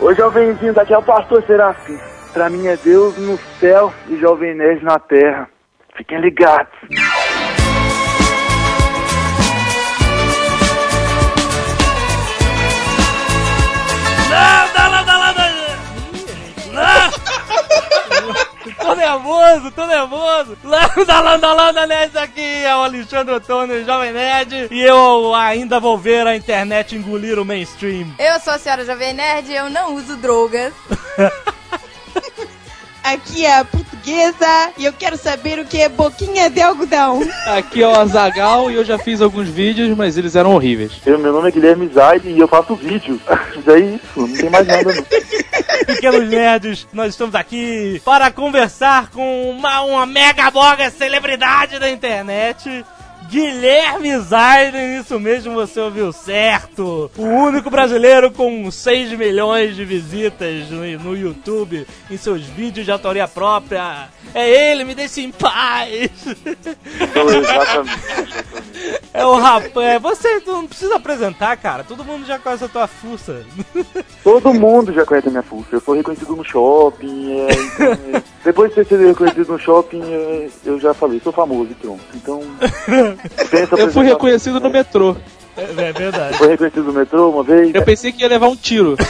Ô jovenzinho, daqui é o pastor Serafim. Pra mim é Deus no céu e Jovem Nerd na terra. Fiquem ligados. Nervoso, tô nervoso! Landa, landa, landa, Nerd aqui! É o Alexandre Ottoni, Jovem Nerd. E eu ainda vou ver a internet engolir o mainstream. Eu sou a senhora Jovem Nerd e eu não uso drogas. Aqui é a portuguesa e eu quero saber o que é boquinha de algodão. Aqui é o Azagal e eu já fiz alguns vídeos, mas eles eram horríveis. Eu, meu nome é Guilherme Zaide e eu faço vídeos. Mas é isso, não tem mais nada não. Pequenos nerds, nós estamos aqui para conversar com uma, uma mega boga celebridade da internet. Guilherme Zaiden, isso mesmo, você ouviu certo. O único brasileiro com 6 milhões de visitas no, YouTube em seus vídeos de autoria própria. É ele, me deixe em paz. É o rapaz. É, você não precisa apresentar, cara. Todo mundo já conhece a tua fuça. Todo mundo já conhece a minha fuça. Eu sou reconhecido no shopping. é, é, depois de ser reconhecido no shopping, é, eu já falei, sou famoso. Então, Eu fui reconhecido no metrô. É, é verdade. Foi reconhecido no metrô uma vez. Eu pensei que ia levar um tiro.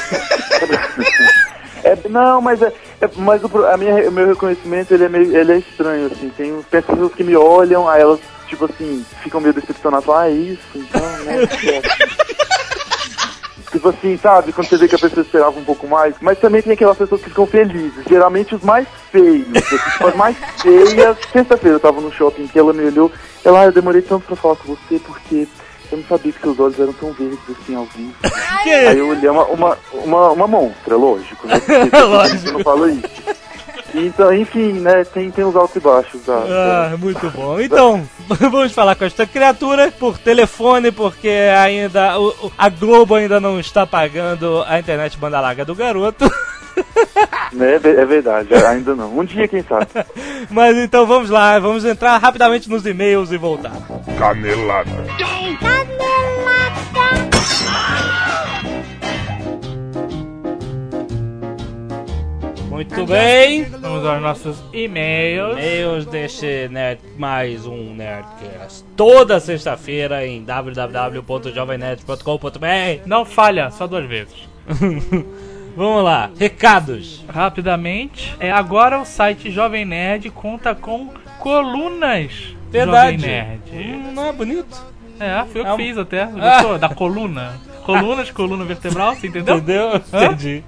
É, não, mas é, é- mas o, a minha, o meu reconhecimento ele é meio, ele é estranho assim. Tem uns- tem pessoas que me olham, aí elas tipo assim ficam meio decepcionadas, falam, ah, é isso, então, né? tipo assim, sabe? Quando você vê que a pessoa esperava um pouco mais. Mas também tem aquelas pessoas que ficam felizes. Geralmente os mais feios. assim, tipo, as mais feias. Sexta-feira eu tava no shopping que ela me olhou. Ela, ah, eu demorei tanto pra falar com você porque eu não sabia que seus olhos eram tão verdes assim ao vivo. Aí eu olhei uma, uma, uma, uma monstra, lógico, né? Porque Lógico. você não fala isso. Então, enfim, né? Tem, tem os altos e baixos da. Ah, muito bom. Então, vamos falar com esta criatura por telefone, porque ainda o- a Globo ainda não está pagando a internet banda larga do garoto. Né, é é verdade, ainda não. Um dia, quem sabe. Mas então vamos lá, vamos entrar rapidamente nos e-mails e voltar. Canelada. Muito bem. Vamos aos nossos e-mails. E-mails deste nerd, mais um Nerdcast. Toda sexta-feira em www.jovemnerd.com.br. Não falha, só duas vezes. Vamos lá, recados. Rapidamente, é, agora o site Jovem Nerd conta com colunas Verdade. Jovem Nerd. Hum, não é bonito? É, fui eu que É um- fiz até. Gostou? Da coluna. Colunas, coluna vertebral, você entendeu? Entendeu? Entendi.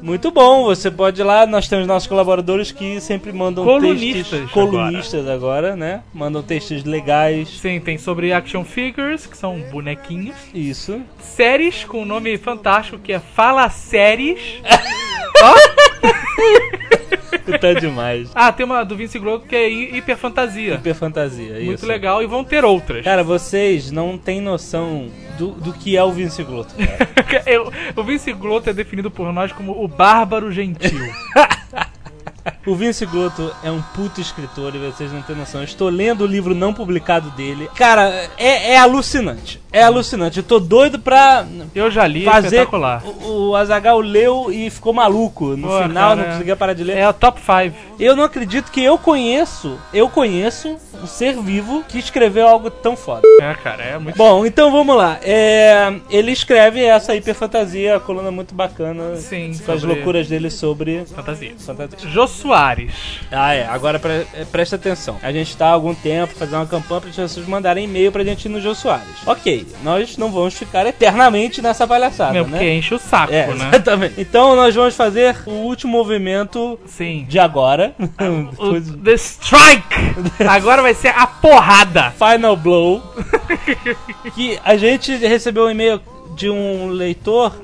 Muito bom, você pode ir lá, nós temos nossos colaboradores que sempre mandam Colunistas textos colunistas agora. né? Mandam textos legais. Sim, tem sobre action figures, que são bonequinhos. Isso. Séries com um nome fantástico que é Fala Séries. Ó. tá demais. Ah, tem uma do Vince Grosso que é hi- hiper fantasia. Hiper fantasia, Muito isso. legal e vão ter outras. Cara, vocês não têm noção do, do que é o Vince Glotto. cara. Eu- o Vince Glotto é definido por nós como o bárbaro gentil. O Vince Glotto é um puto escritor e vocês não têm noção. Eu estou lendo o livro não publicado dele. Cara, é, é alucinante. É alucinante. Eu tô doido pra Eu já li, fazer. espetacular. O, o Azagal leu e ficou maluco. No Pô, final cara, não conseguia parar de ler. É a top 5. Eu não acredito que eu conheço, eu conheço um ser vivo que escreveu algo tão foda. É, cara, é muito. Bom, então vamos lá. É, ele escreve essa hiperfantasia, a coluna muito bacana. Sim, Com as loucuras dele sobre Fantasia. fantasia. Jô Soares. Ah, é. Agora pre- é, presta atenção. A gente tá há algum tempo fazendo uma campanha para as pessoas mandarem e-mail pra gente ir no Jô Soares. Ok, nós não vamos ficar eternamente nessa palhaçada, Meu, né? porque enche o saco, É, né? exatamente. Então nós vamos fazer o último movimento Sim. de agora. O, Depois- the Strike! Agora vai ser a porrada! Final Blow. que a gente recebeu um e-mail de um leitor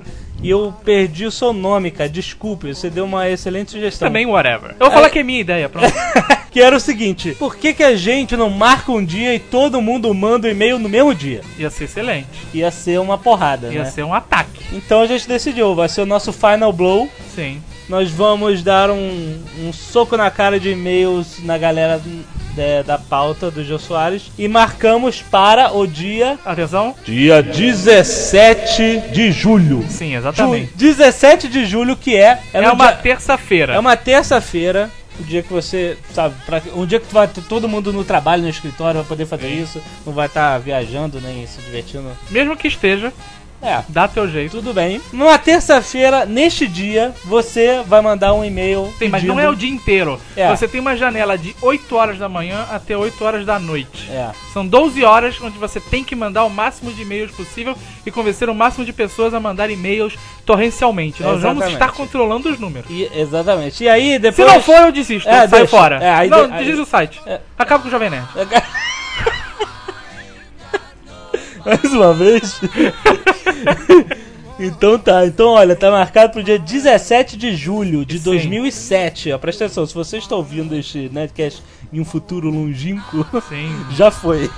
e eu perdi o seu nome, cara. Desculpe, você deu uma excelente sugestão. Também, whatever. Eu vou falar que é minha ideia, pronto. Que era o seguinte: por que, que a gente não marca um dia e todo mundo manda o e-mail no mesmo dia? Ia ser excelente. Ia ser uma porrada, Ia né? ser um ataque. Então a gente decidiu, vai ser o nosso Final Blow. Sim. Nós vamos dar um, um soco na cara de e-mails na galera é, da pauta do Jô Soares e marcamos para o dia. Atenção. Dia 17 de julho. Sim, exatamente. Ju- 17 de julho, que é. É, no uma terça-feira. é uma terça-feira. Um dia que você, sabe, pra, um dia que tu vai ter todo mundo no trabalho, no escritório, vai poder fazer isso, não vai estar viajando nem se divertindo. Mesmo que esteja, É, dá teu jeito. tudo bem. Numa terça-feira, neste dia, você vai mandar um e-mail. Sim, mas não pedindo- é o dia inteiro. É. Você tem uma janela de 8 horas da manhã até 8 horas da noite. É. São 12 horas onde você tem que mandar o máximo de e-mails possível e convencer o máximo de pessoas a mandar e-mails torrencialmente. Nós vamos Exatamente. estar controlando os números. E- exatamente. E aí, Se depois. não for, eu desisto. É, saio deixa. fora. É, aí não, de- aí- desliza o site. É. Acaba com o Jovem Nerd. Mais uma vez. então tá, então olha, tá marcado pro dia 17 de julho de Sim. 2007. Ó, presta atenção, se você está ouvindo este Nerdcast em um futuro longínquo, Sim. já foi.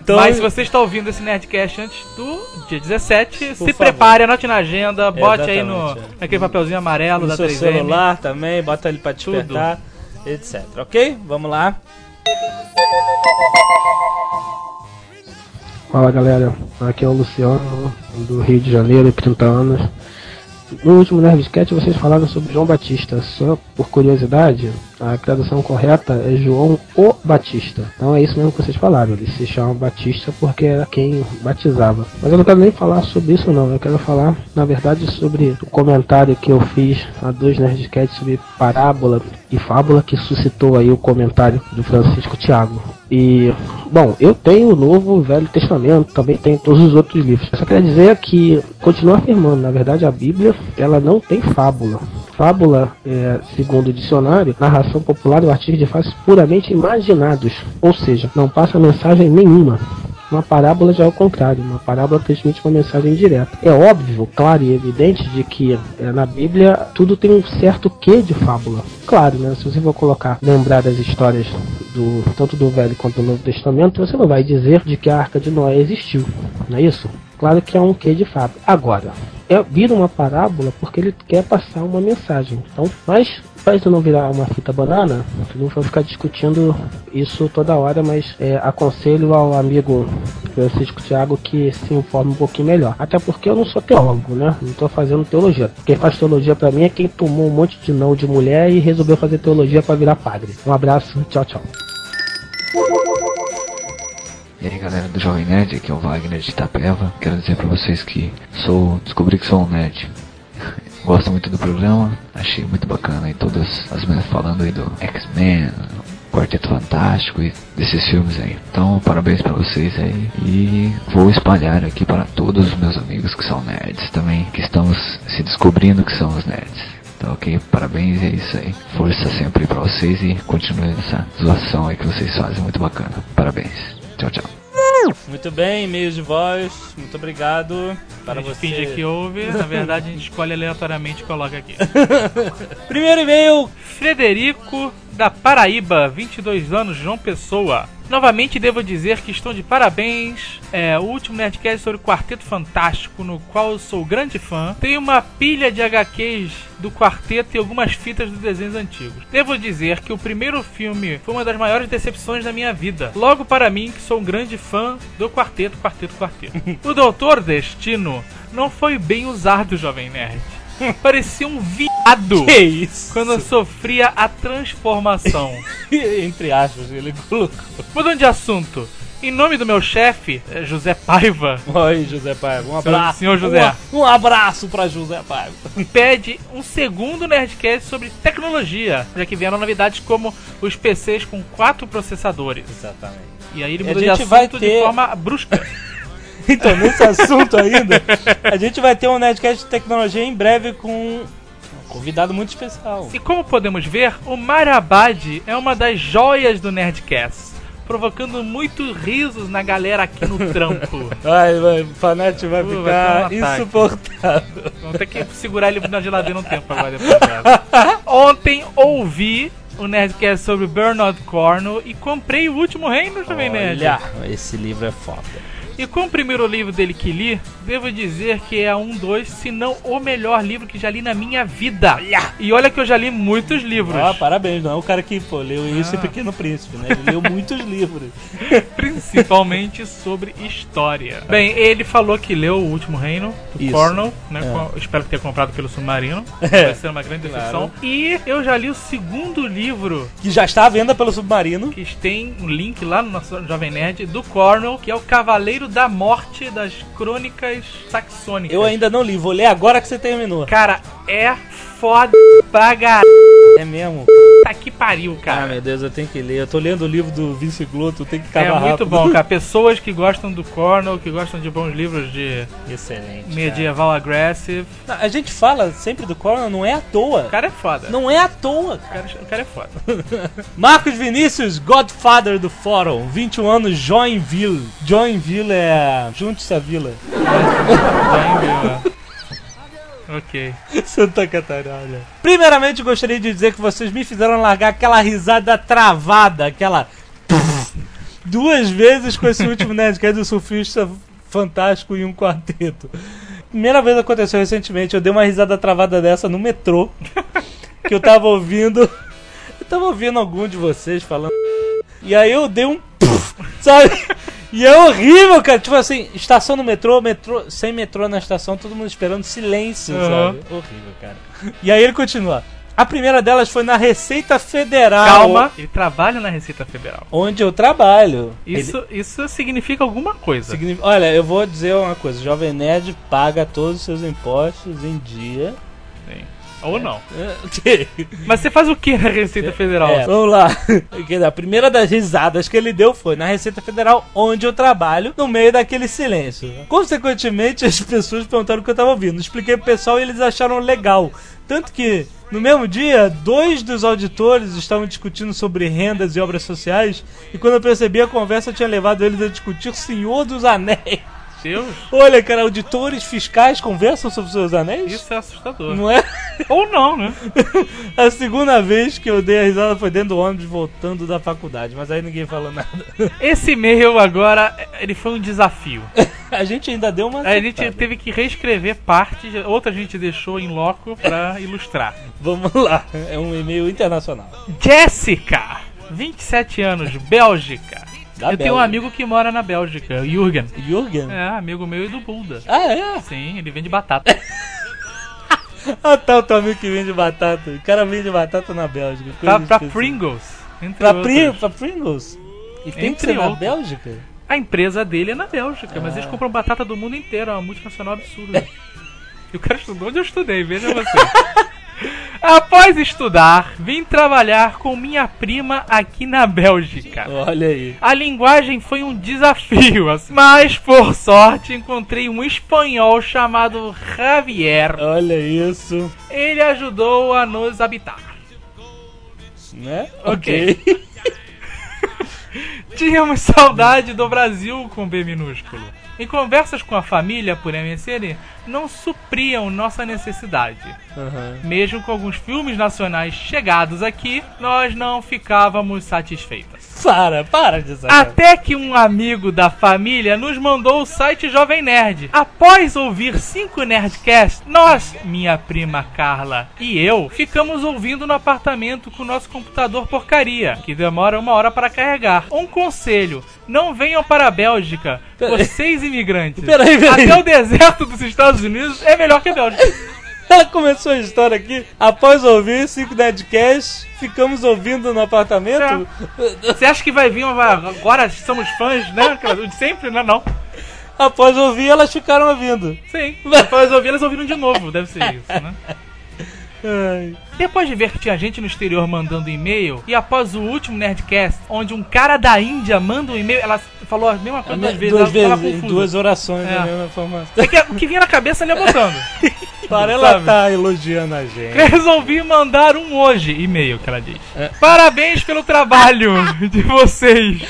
então, Mas se você está ouvindo esse Nerdcast antes do dia 17, se favor. prepare, anote na agenda, bote aí no Exatamente, é. naquele papelzinho amarelo no da seu 3M. celular também, bota ele pra despertar, etc. Ok? Vamos lá. Fala galera, aqui é o Luciano, do Rio de Janeiro, 30 anos. No último Nerdcast vocês falaram sobre João Batista. Só por curiosidade, a tradução correta é João o Batista. Então é isso mesmo que vocês falaram. Ele se chama Batista porque era quem batizava. Mas eu não quero nem falar sobre isso não. Eu quero falar, na verdade, sobre o comentário que eu fiz há dois Nerdcasts sobre parábola e fábula que suscitou aí o comentário do Francisco Tiago. E, bom, eu tenho o Novo o Velho Testamento, também tenho todos os outros livros. Só queria dizer que, continuo afirmando, na verdade a Bíblia, ela não tem fábula. Fábula, é, segundo o dicionário, narração popular ou artigo de fatos puramente imaginados, ou seja, não passa mensagem nenhuma. Uma parábola já é o contrário, uma parábola transmite uma mensagem direta. É óbvio, claro e evidente de que é, na Bíblia tudo tem um certo quê de fábula. Claro, né? Se você for colocar, lembrar das histórias do tanto do Velho quanto do Novo Testamento, você não vai dizer de que a Arca de Noé existiu, não é isso? Claro que é um quê de fábula. Agora, é, vira uma parábola porque ele quer passar uma mensagem. Então, mas para isso não virar uma fita banana, não vou ficar discutindo isso toda hora, mas é, aconselho ao amigo Francisco Thiago que se informe um pouquinho melhor. Até porque eu não sou teólogo, né? Não estou fazendo teologia. Quem faz teologia para mim é quem tomou um monte de não de mulher e resolveu fazer teologia para virar padre. Um abraço, tchau, tchau. E aí galera do Jovem Nerd, aqui é o Wagner de Itapeva. Quero dizer pra vocês que sou. descobri que sou um nerd. Gosto muito do programa, achei muito bacana aí todas as meninas falando aí do X-Men, Quarteto Fantástico e desses filmes aí. Então, parabéns pra vocês aí. E vou espalhar aqui para todos os meus amigos que são nerds também, que estamos se descobrindo que são os nerds. Então, ok, parabéns é isso aí. Força sempre pra vocês e continue essa zoação aí que vocês fazem, muito bacana. Parabéns. Tchau, tchau. Muito bem, e-mails de voz, muito obrigado. Para a gente você. finge que ouve, na verdade a gente escolhe aleatoriamente e coloca aqui. Primeiro e-mail, Frederico da Paraíba, 22 anos, João Pessoa. Novamente devo dizer que estou de parabéns. É o último Nerdcast sobre o Quarteto Fantástico, no qual eu sou grande fã. Tenho uma pilha de HQs do quarteto e algumas fitas dos desenhos antigos. Devo dizer que o primeiro filme foi uma das maiores decepções da minha vida. Logo para mim, que sou um grande fã do quarteto, quarteto, quarteto. o Doutor Destino não foi bem usado, Jovem Nerd. Parecia um viado que isso? quando eu sofria a transformação. Entre aspas, ele colocou. Mudando de assunto, em nome do meu chefe, eh, José Paiva, Oi, José Paiva, um Senhor- abraço. senhor José. Um, um abraço pra José Paiva. pede um segundo Nerdcast sobre tecnologia, já que vieram novidades como os PCs com quatro processadores. Exatamente. E aí ele mudou de assunto vai de ter- forma brusca. Então, nesse assunto ainda, a gente vai ter um Nerdcast de tecnologia em breve com convidado muito especial. E como podemos ver, o Marabad é uma das joias do Nerdcast, provocando muitos risos na galera aqui no trampo. Vai, vai, o Fanete vai vai ficar ter um insuportável. Vamos ter que segurar ele na geladeira um tempo agora depois dessa. Ontem ouvi o Nerdcast sobre Bernard Cornwell e comprei o último reino também, Nerd. Olha, esse livro é foda. E com o primeiro livro dele que li, devo dizer que é um dos, se não o melhor livro que já li na minha vida. E olha que eu já li muitos livros. Ah, parabéns, não é o cara que pô, leu isso Ah. e Pequeno Príncipe, né? Ele leu muitos livros. principalmente sobre história. Bem, ele falou que leu O Último Reino, do Isso. Cornell, né? É. com- espero que tenha comprado pelo Submarino. É. Vai ser uma grande decepção. Claro. E eu já li o segundo livro, Que já está à venda pelo Submarino. que tem um link lá no nosso Jovem Nerd, do Cornell, que é o Cavaleiro da Morte das Crônicas Saxônicas. Eu ainda não li, vou ler agora que você terminou. Cara, é foda pra caralho. É mesmo? Tá que pariu, Ah, cara. meu Deus, eu tenho que ler. Eu tô lendo o livro do Vince Glotto, tem que É acabar muito rápido. bom, cara. Pessoas que gostam do Cornell, que gostam de bons livros de Excelente. cara. medieval aggressive. Não, A gente fala sempre do Cornell, não é à toa. O cara é foda. Não é à toa, O cara. cara, o cara é foda. Marcos Vinícius, Godfather do Fórum, 21 anos, Joinville. Joinville é. Junte-se à vila. ok. Santa Catarina. Primeiramente, gostaria de dizer que vocês me fizeram largar aquela risada travada, aquela. duas vezes com esse último Nerdcast do surfista fantástico em um quarteto. Primeira vez aconteceu recentemente, eu dei uma risada travada dessa no metrô, que eu tava ouvindo. Eu tava ouvindo algum de vocês falando. E aí eu dei um. Sabe? E é horrível, cara. Tipo assim, estação no metrô, metrô, sem metrô na estação, todo mundo esperando silêncio, Uhum. sabe? Horrível, cara. E aí ele continua. A primeira delas foi na Receita Federal. Calma, ele trabalha na Receita Federal. Onde eu trabalho. Isso, isso significa alguma coisa. Signifi- Olha, eu vou dizer uma coisa: o Jovem Nerd paga todos os seus impostos em dia. Ou não. É, Mas você faz o que na Receita Federal? É, vamos lá. A primeira das risadas que ele deu foi na Receita Federal, onde eu trabalho, no meio daquele silêncio. Consequentemente, as pessoas perguntaram o que eu tava ouvindo. Expliquei pro pessoal e eles acharam legal. Tanto que, no mesmo dia, dois dos auditores estavam discutindo sobre rendas e obras sociais, e quando eu percebi a conversa, eu tinha levado eles a discutir Senhor dos Anéis. Deus, Olha, cara, auditores fiscais conversam sobre os seus anéis? isso é assustador. Não é? Ou não, né? A segunda vez que eu dei a risada foi dentro do ônibus voltando da faculdade, mas aí ninguém falou nada. Esse e-mail agora, ele foi um desafio. A gente ainda deu uma. A gente teve que reescrever partes, outra a gente deixou em loco pra ilustrar. Vamos lá, é um e-mail internacional. Jéssica, 27 anos, Bélgica. Da eu tenho um amigo que mora na Bélgica, o Jürgen. Jürgen? É, amigo meu e do Bulda. Ah, é? Sim, ele vende batata. Ah, tá o teu amigo que vende batata. O cara vende batata na Bélgica. pra, pra. Pringles. Pra. Pri, pra Pringles? E tem que Entre ser na. Bélgica? A empresa dele é na Bélgica, mas Ah. eles compram batata do mundo inteiro, é uma multinacional absurda. e o cara estudou onde eu estudei, veja você. Após estudar, vim trabalhar com minha prima aqui na Bélgica. Olha aí. A linguagem foi um desafio, assim, mas por sorte encontrei um espanhol chamado Javier. Olha isso. Ele ajudou a nos habitar. Né? Ok. Tínhamos saudade do Brasil com B minúsculo. Em conversas com a família por MSN, não supriam nossa necessidade. Aham. Mesmo com alguns filmes nacionais chegados aqui, nós não ficávamos satisfeitas. Para, para de sacar. Até que um amigo da família nos mandou o site Jovem Nerd. Após ouvir cinco Nerdcasts, nós, minha prima Carla e eu, ficamos ouvindo no apartamento com o nosso computador porcaria, que demora uma hora para carregar. Um conselho: não venham para a Bélgica, vocês imigrantes. Peraí, peraí. Até o deserto dos Estados Unidos é melhor que a Bélgica. Ela começou a história aqui. Após ouvir 5 Nerdcasts, ficamos ouvindo no apartamento. Você acha que vai vir uma... agora somos fãs, né? De sempre, né? Não. Após ouvir, elas ficaram ouvindo. Sim. Depois ouvir, elas ouviram de novo, deve ser isso, né? Ai. Depois de ver que tinha gente no exterior mandando e-mail, e após o último Nerdcast, onde um cara da Índia manda um e-mail, ela falou a mesma coisa duas vezes, duas vezes, duas orações, É. a mesma. É que o que vinha na cabeça ela ia botando. Para ela sabe? tá elogiando a gente. Resolvi mandar um hoje, e-mail que ela diz. É. Parabéns pelo trabalho de vocês.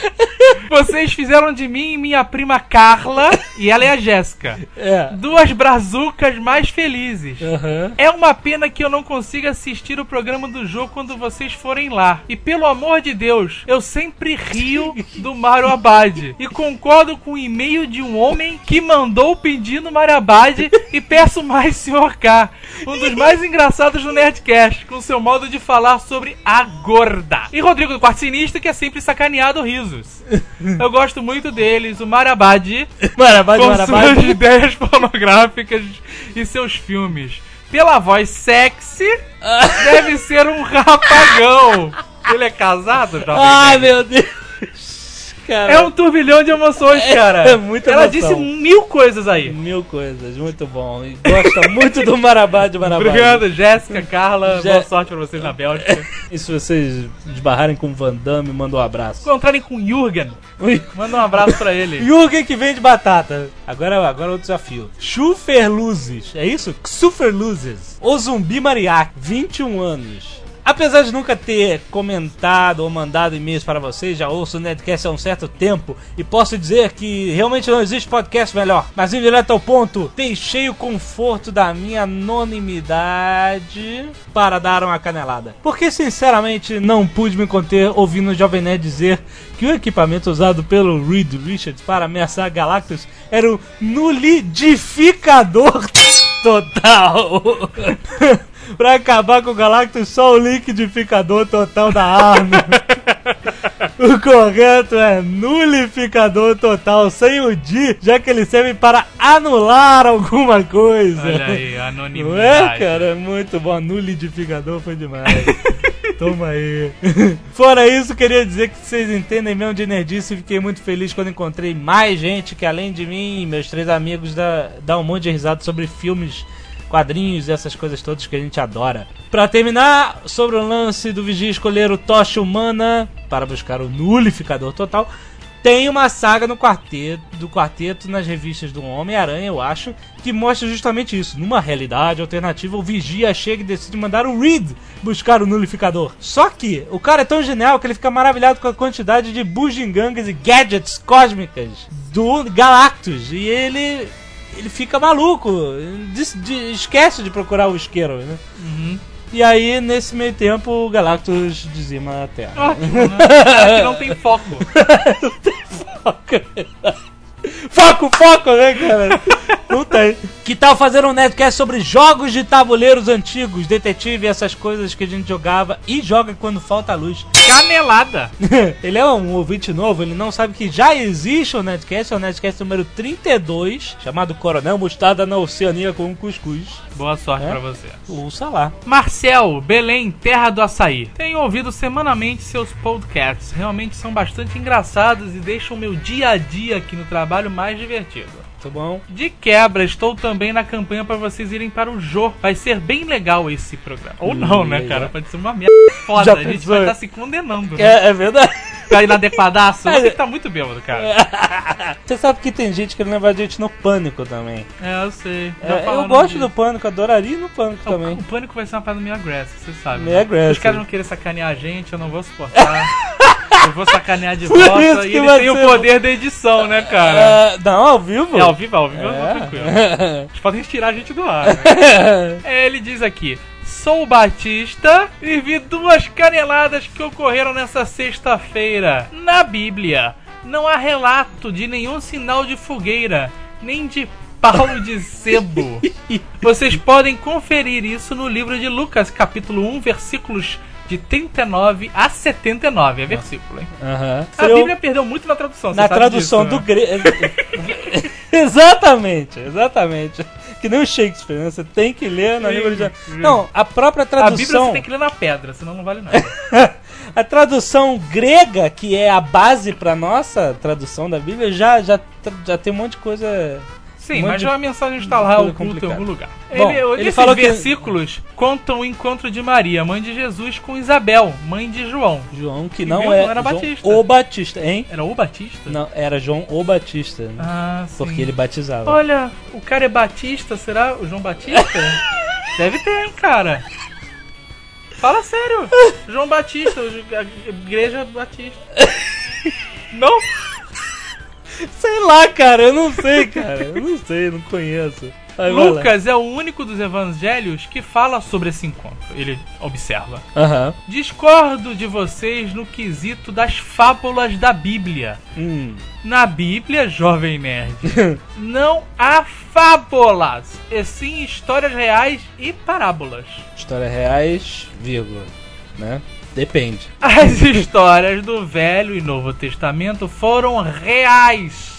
Vocês fizeram de mim e minha prima Carla, e ela é a Jéssica, É. duas brazucas mais felizes. Aham. É uma pena que eu não consiga assistir o programa do jogo quando vocês forem lá. E pelo amor de Deus, eu sempre rio do Mario Abad. E concordo com o e-mail de um homem que mandou pedindo Mario Abad e peço mais, Sr. K. Um dos mais engraçados do Nerdcast, com seu modo de falar sobre a gorda. E Rodrigo do Quarto Sinistro, que é sempre sacaneado risos. Eu gosto muito deles, o Mario Abad Marabá, com marabá. suas ideias pornográficas e seus filmes. Pela voz sexy, deve ser um rapagão. Ele é casado, jovem? Ai, nerd? meu Deus. Cara, É um turbilhão de emoções, cara. é muita Ela emoção. disse mil coisas aí. mil coisas, muito bom. E gosta muito do Marabá de Marabá. Obrigado, Jéssica, Carla. Jé- Boa sorte pra vocês na Bélgica. E se vocês esbarrarem com o Van Damme, manda um abraço. Encontrarem com o Jürgen, manda um abraço pra ele. Jürgen que vende batata. Agora, agora é o desafio. Chuferluzes. É isso? Xuferluzes. O Zumbi Mariac, 21 anos. Apesar de nunca ter comentado ou mandado e-mails para vocês, já ouço o Nerdcast há um certo tempo e posso dizer que realmente não existe podcast melhor. Mas indo direto ao ponto, deixei o conforto da minha anonimidade para dar uma canelada. Porque sinceramente não pude me conter ouvindo o Jovem Nerd dizer que o equipamento usado pelo Reed Richards para ameaçar Galactus era o nulidificador total. pra acabar com o Galactus, só o liquidificador total da arma. o correto é nulificador total, sem o D, já que ele serve para anular alguma coisa. Olha aí, Não é, anonimidade. cara? É muito bom. Nulidificador foi demais. Toma aí. Fora isso, queria dizer que vocês entendem mesmo de nerdice e fiquei muito feliz quando encontrei mais gente que, além de mim e meus três amigos, dá, dá um monte de risada sobre filmes, quadrinhos e essas coisas todas que a gente adora. Pra terminar, sobre o lance do Vigia escolher o Tocha Humana para buscar o nulificador total, tem uma saga no quarteto, do quarteto nas revistas do Homem-Aranha, eu acho, que mostra justamente isso. Numa realidade alternativa, o Vigia chega e decide mandar o Reed buscar o nulificador. Só que o cara é tão genial que ele fica maravilhado com a quantidade de bugigangas e gadgets cósmicas do Galactus. E ele. Ele fica maluco, des- de- esquece de procurar o isqueiro, né? Uhum. E aí, nesse meio tempo, o Galactus dizima a Terra. Ótimo, né? Aqui não tem foco. Foco, foco, né, cara? Não tem. Que tal fazer um netcast sobre jogos de tabuleiros antigos, detetive, essas coisas que a gente jogava e joga quando falta luz? Canelada. ele é um ouvinte novo, ele não sabe que já existe o Netcast, é o Netcast número 32, chamado Coronel Mostarda na Oceania com um Cuscuz. Boa sorte É? pra você. Ouça lá. Marcel, Belém, terra do açaí. Tenho ouvido semanalmente seus podcasts. Realmente são bastante engraçados e deixam meu dia a dia aqui no trabalho mais divertido. Tá bom? De quebra, estou também na campanha para vocês irem para o Jô. Vai ser bem legal esse programa. Ou não, né, legal. cara? Pode ser uma merda foda. A gente vai estar se condenando. Né? É, é verdade. Ficar inadequadaço. Você que tá muito bêbado, cara. Você sabe que tem gente que leva a gente no pânico também. É, eu sei. É, eu gosto disso. do pânico, adoraria ir no pânico O- também. O pânico vai ser uma parada meio agressiva, você sabe. Meio né? aggressive. Os caras não querem sacanear a gente, eu não vou suportar. eu vou sacanear de volta. E ele tem o poder da edição, né, cara? É, não, ao vivo? É, ao vivo, ao vivo, É. tranquilo. Eles podem tirar a gente do ar. Né? É, ele diz aqui: Sou Batista e vi duas caneladas que ocorreram nessa sexta-feira. Na Bíblia, não há relato de nenhum sinal de fogueira, nem de pau de sebo. Vocês podem conferir isso no livro de Lucas, capítulo 1, versículos de 39 a 79. É versículo, hein? Aham. A Bíblia perdeu muito na tradução. você Na tradução disso, do né? grego. exatamente, exatamente. Que nem o Shakespeare, né? Você tem que ler na língua original. Não, a própria A Bíblia tradução. você tem que ler na pedra, senão não vale nada. a tradução grega, que é a base pra nossa tradução da Bíblia, já, já, já tem um monte de coisa. Sim, Um mas de a mensagem está lá oculta em algum lugar. Bom, ele, ele esses falou que- versículos contam o encontro de Maria, mãe de Jesus, com Isabel, mãe de João. João, que E não é. era João Batista. O Batista, hein? Era o Batista? Não, era João o Batista. Ah, sim. Porque ele batizava. Olha, o cara é Batista, será o João Batista? Deve ter, hein, cara. Fala sério. João Batista, a igreja Batista. Não? Sei lá, cara, eu não sei, cara. Eu não sei, não conheço. Vai, vai. Lucas é o único dos evangelhos que fala sobre esse encontro. Ele observa. Aham. Discordo de vocês no quesito das fábulas da Bíblia. Hum. Na Bíblia, jovem nerd, não há fábulas, e sim histórias reais e parábolas. Histórias reais, vírgula, né? Depende. As histórias do Velho e Novo Testamento foram reais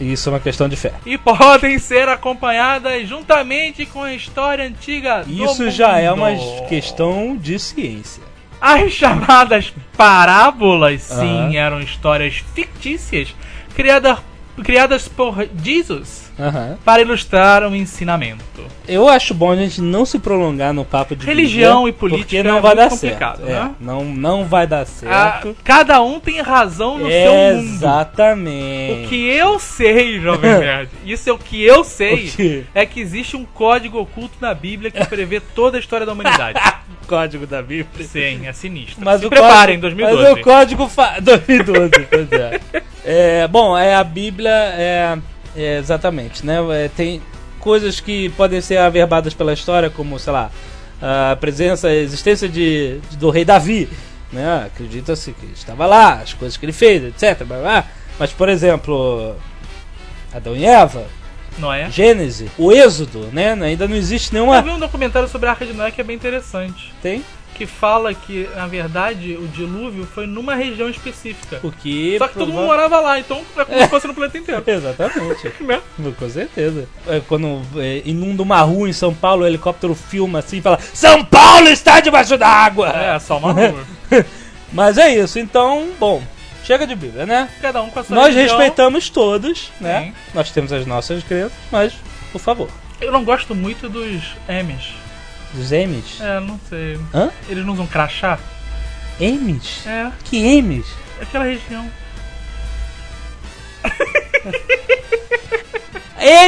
Isso é uma questão de fé. e podem ser acompanhadas juntamente com a história antiga do Isso já é uma questão de ciência. As chamadas parábolas, sim, Aham. eram histórias fictícias criadas, criadas por Jesus Aham. para ilustrar um ensinamento. Eu acho bom a gente não se prolongar no papo de Religião e política porque não é vai dar certo. É, né? não, não vai dar certo. cada um tem razão no seu mundo. Exatamente. O que eu sei, Jovem Nerd, isso é o que eu sei, é que existe um código oculto na Bíblia que prevê toda a história da humanidade. Código da Bíblia. Sim, é sinistro. Mas Se o preparem, código, 2012. Mas o código fa... 2012, pois é. É, Bom, é a Bíblia é, é exatamente, né? É, tem coisas que podem ser averbadas pela história, como sei lá, a presença, a existência de, de- do rei Davi, né? Acredita-se que estava lá, as coisas que ele fez, etc. blá, blá. Mas por exemplo, Adão e Eva, Noé. Gênesis, o Êxodo, né? Ainda não existe Eu nenhuma vi um documentário sobre a Arca de Noé que é bem interessante. tem Que fala que, na verdade, o dilúvio foi numa região específica. o que Só que todo mundo morava lá, então é como se fosse no planeta inteiro. Exatamente. Né? Com certeza. É, quando é, inunda uma rua em São Paulo, o helicóptero filma assim e fala: São Paulo está debaixo d'água! É, só uma rua. Mas é isso, então, bom, chega de Bíblia, né? Cada um com a sua Nós religião. respeitamos todos, né? Sim. Nós temos as nossas crenças, mas, por favor, Eu não gosto muito dos M's. Os M's. É, não sei. Hã? Eles não usam crachá? M's? É, Que M's? aquela região.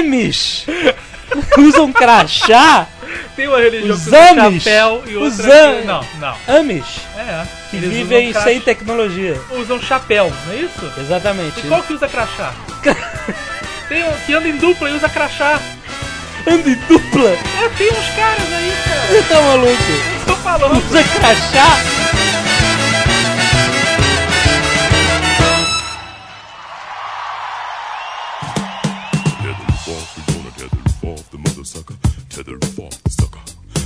M's! Usam crachá? Tem uma religião Os que usa chapéu e Os outra Am- que... Não, não. Amis, É. que eles vivem usam sem tecnologia. Usam chapéu, não é isso? Exatamente. E qual que usa crachá? tem um que anda em dupla e usa crachá. Anda em dupla? É, tem uns caras aí, cara. Você tá maluco? Tô falando. Usa crachá?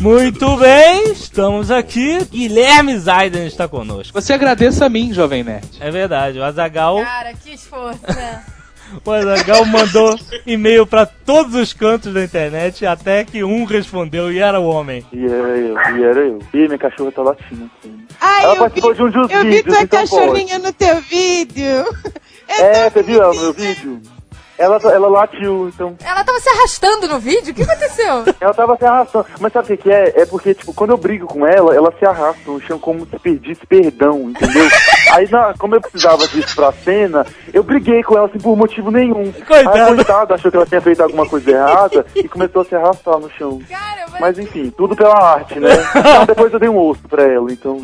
Muito bem, estamos aqui. Guilherme Zaiden está conosco. Você agradeça a mim, Jovem Nerd. É verdade, o Azagal, Cara, que esforço, né? O Azagal mandou e-mail para todos os cantos da internet até que um respondeu e era o homem. E era eu, e era eu. Ih, minha cachorra tá latindo. Assim. Ai, Ela eu participou vi, de um dos eu vi vídeos, tua então cachorrinha no teu vídeo. É, você viu ela no meu vídeo? Ela, ela latiu, então. Ela tava se arrastando no vídeo? O que aconteceu? Ela tava se arrastando. Mas sabe o que, que é? É porque, tipo, quando eu brigo com ela, ela se arrasta no chão como se pedisse perdão, entendeu? Aí, na, como eu precisava disso pra cena, eu briguei com ela, assim, por motivo nenhum. Coitada. Aí, coitada, achou que ela tinha feito alguma coisa errada e começou a se arrastar no chão. Cara, mas... Mas enfim, tudo pela arte, né? Então, depois eu dei um osso pra ela, então.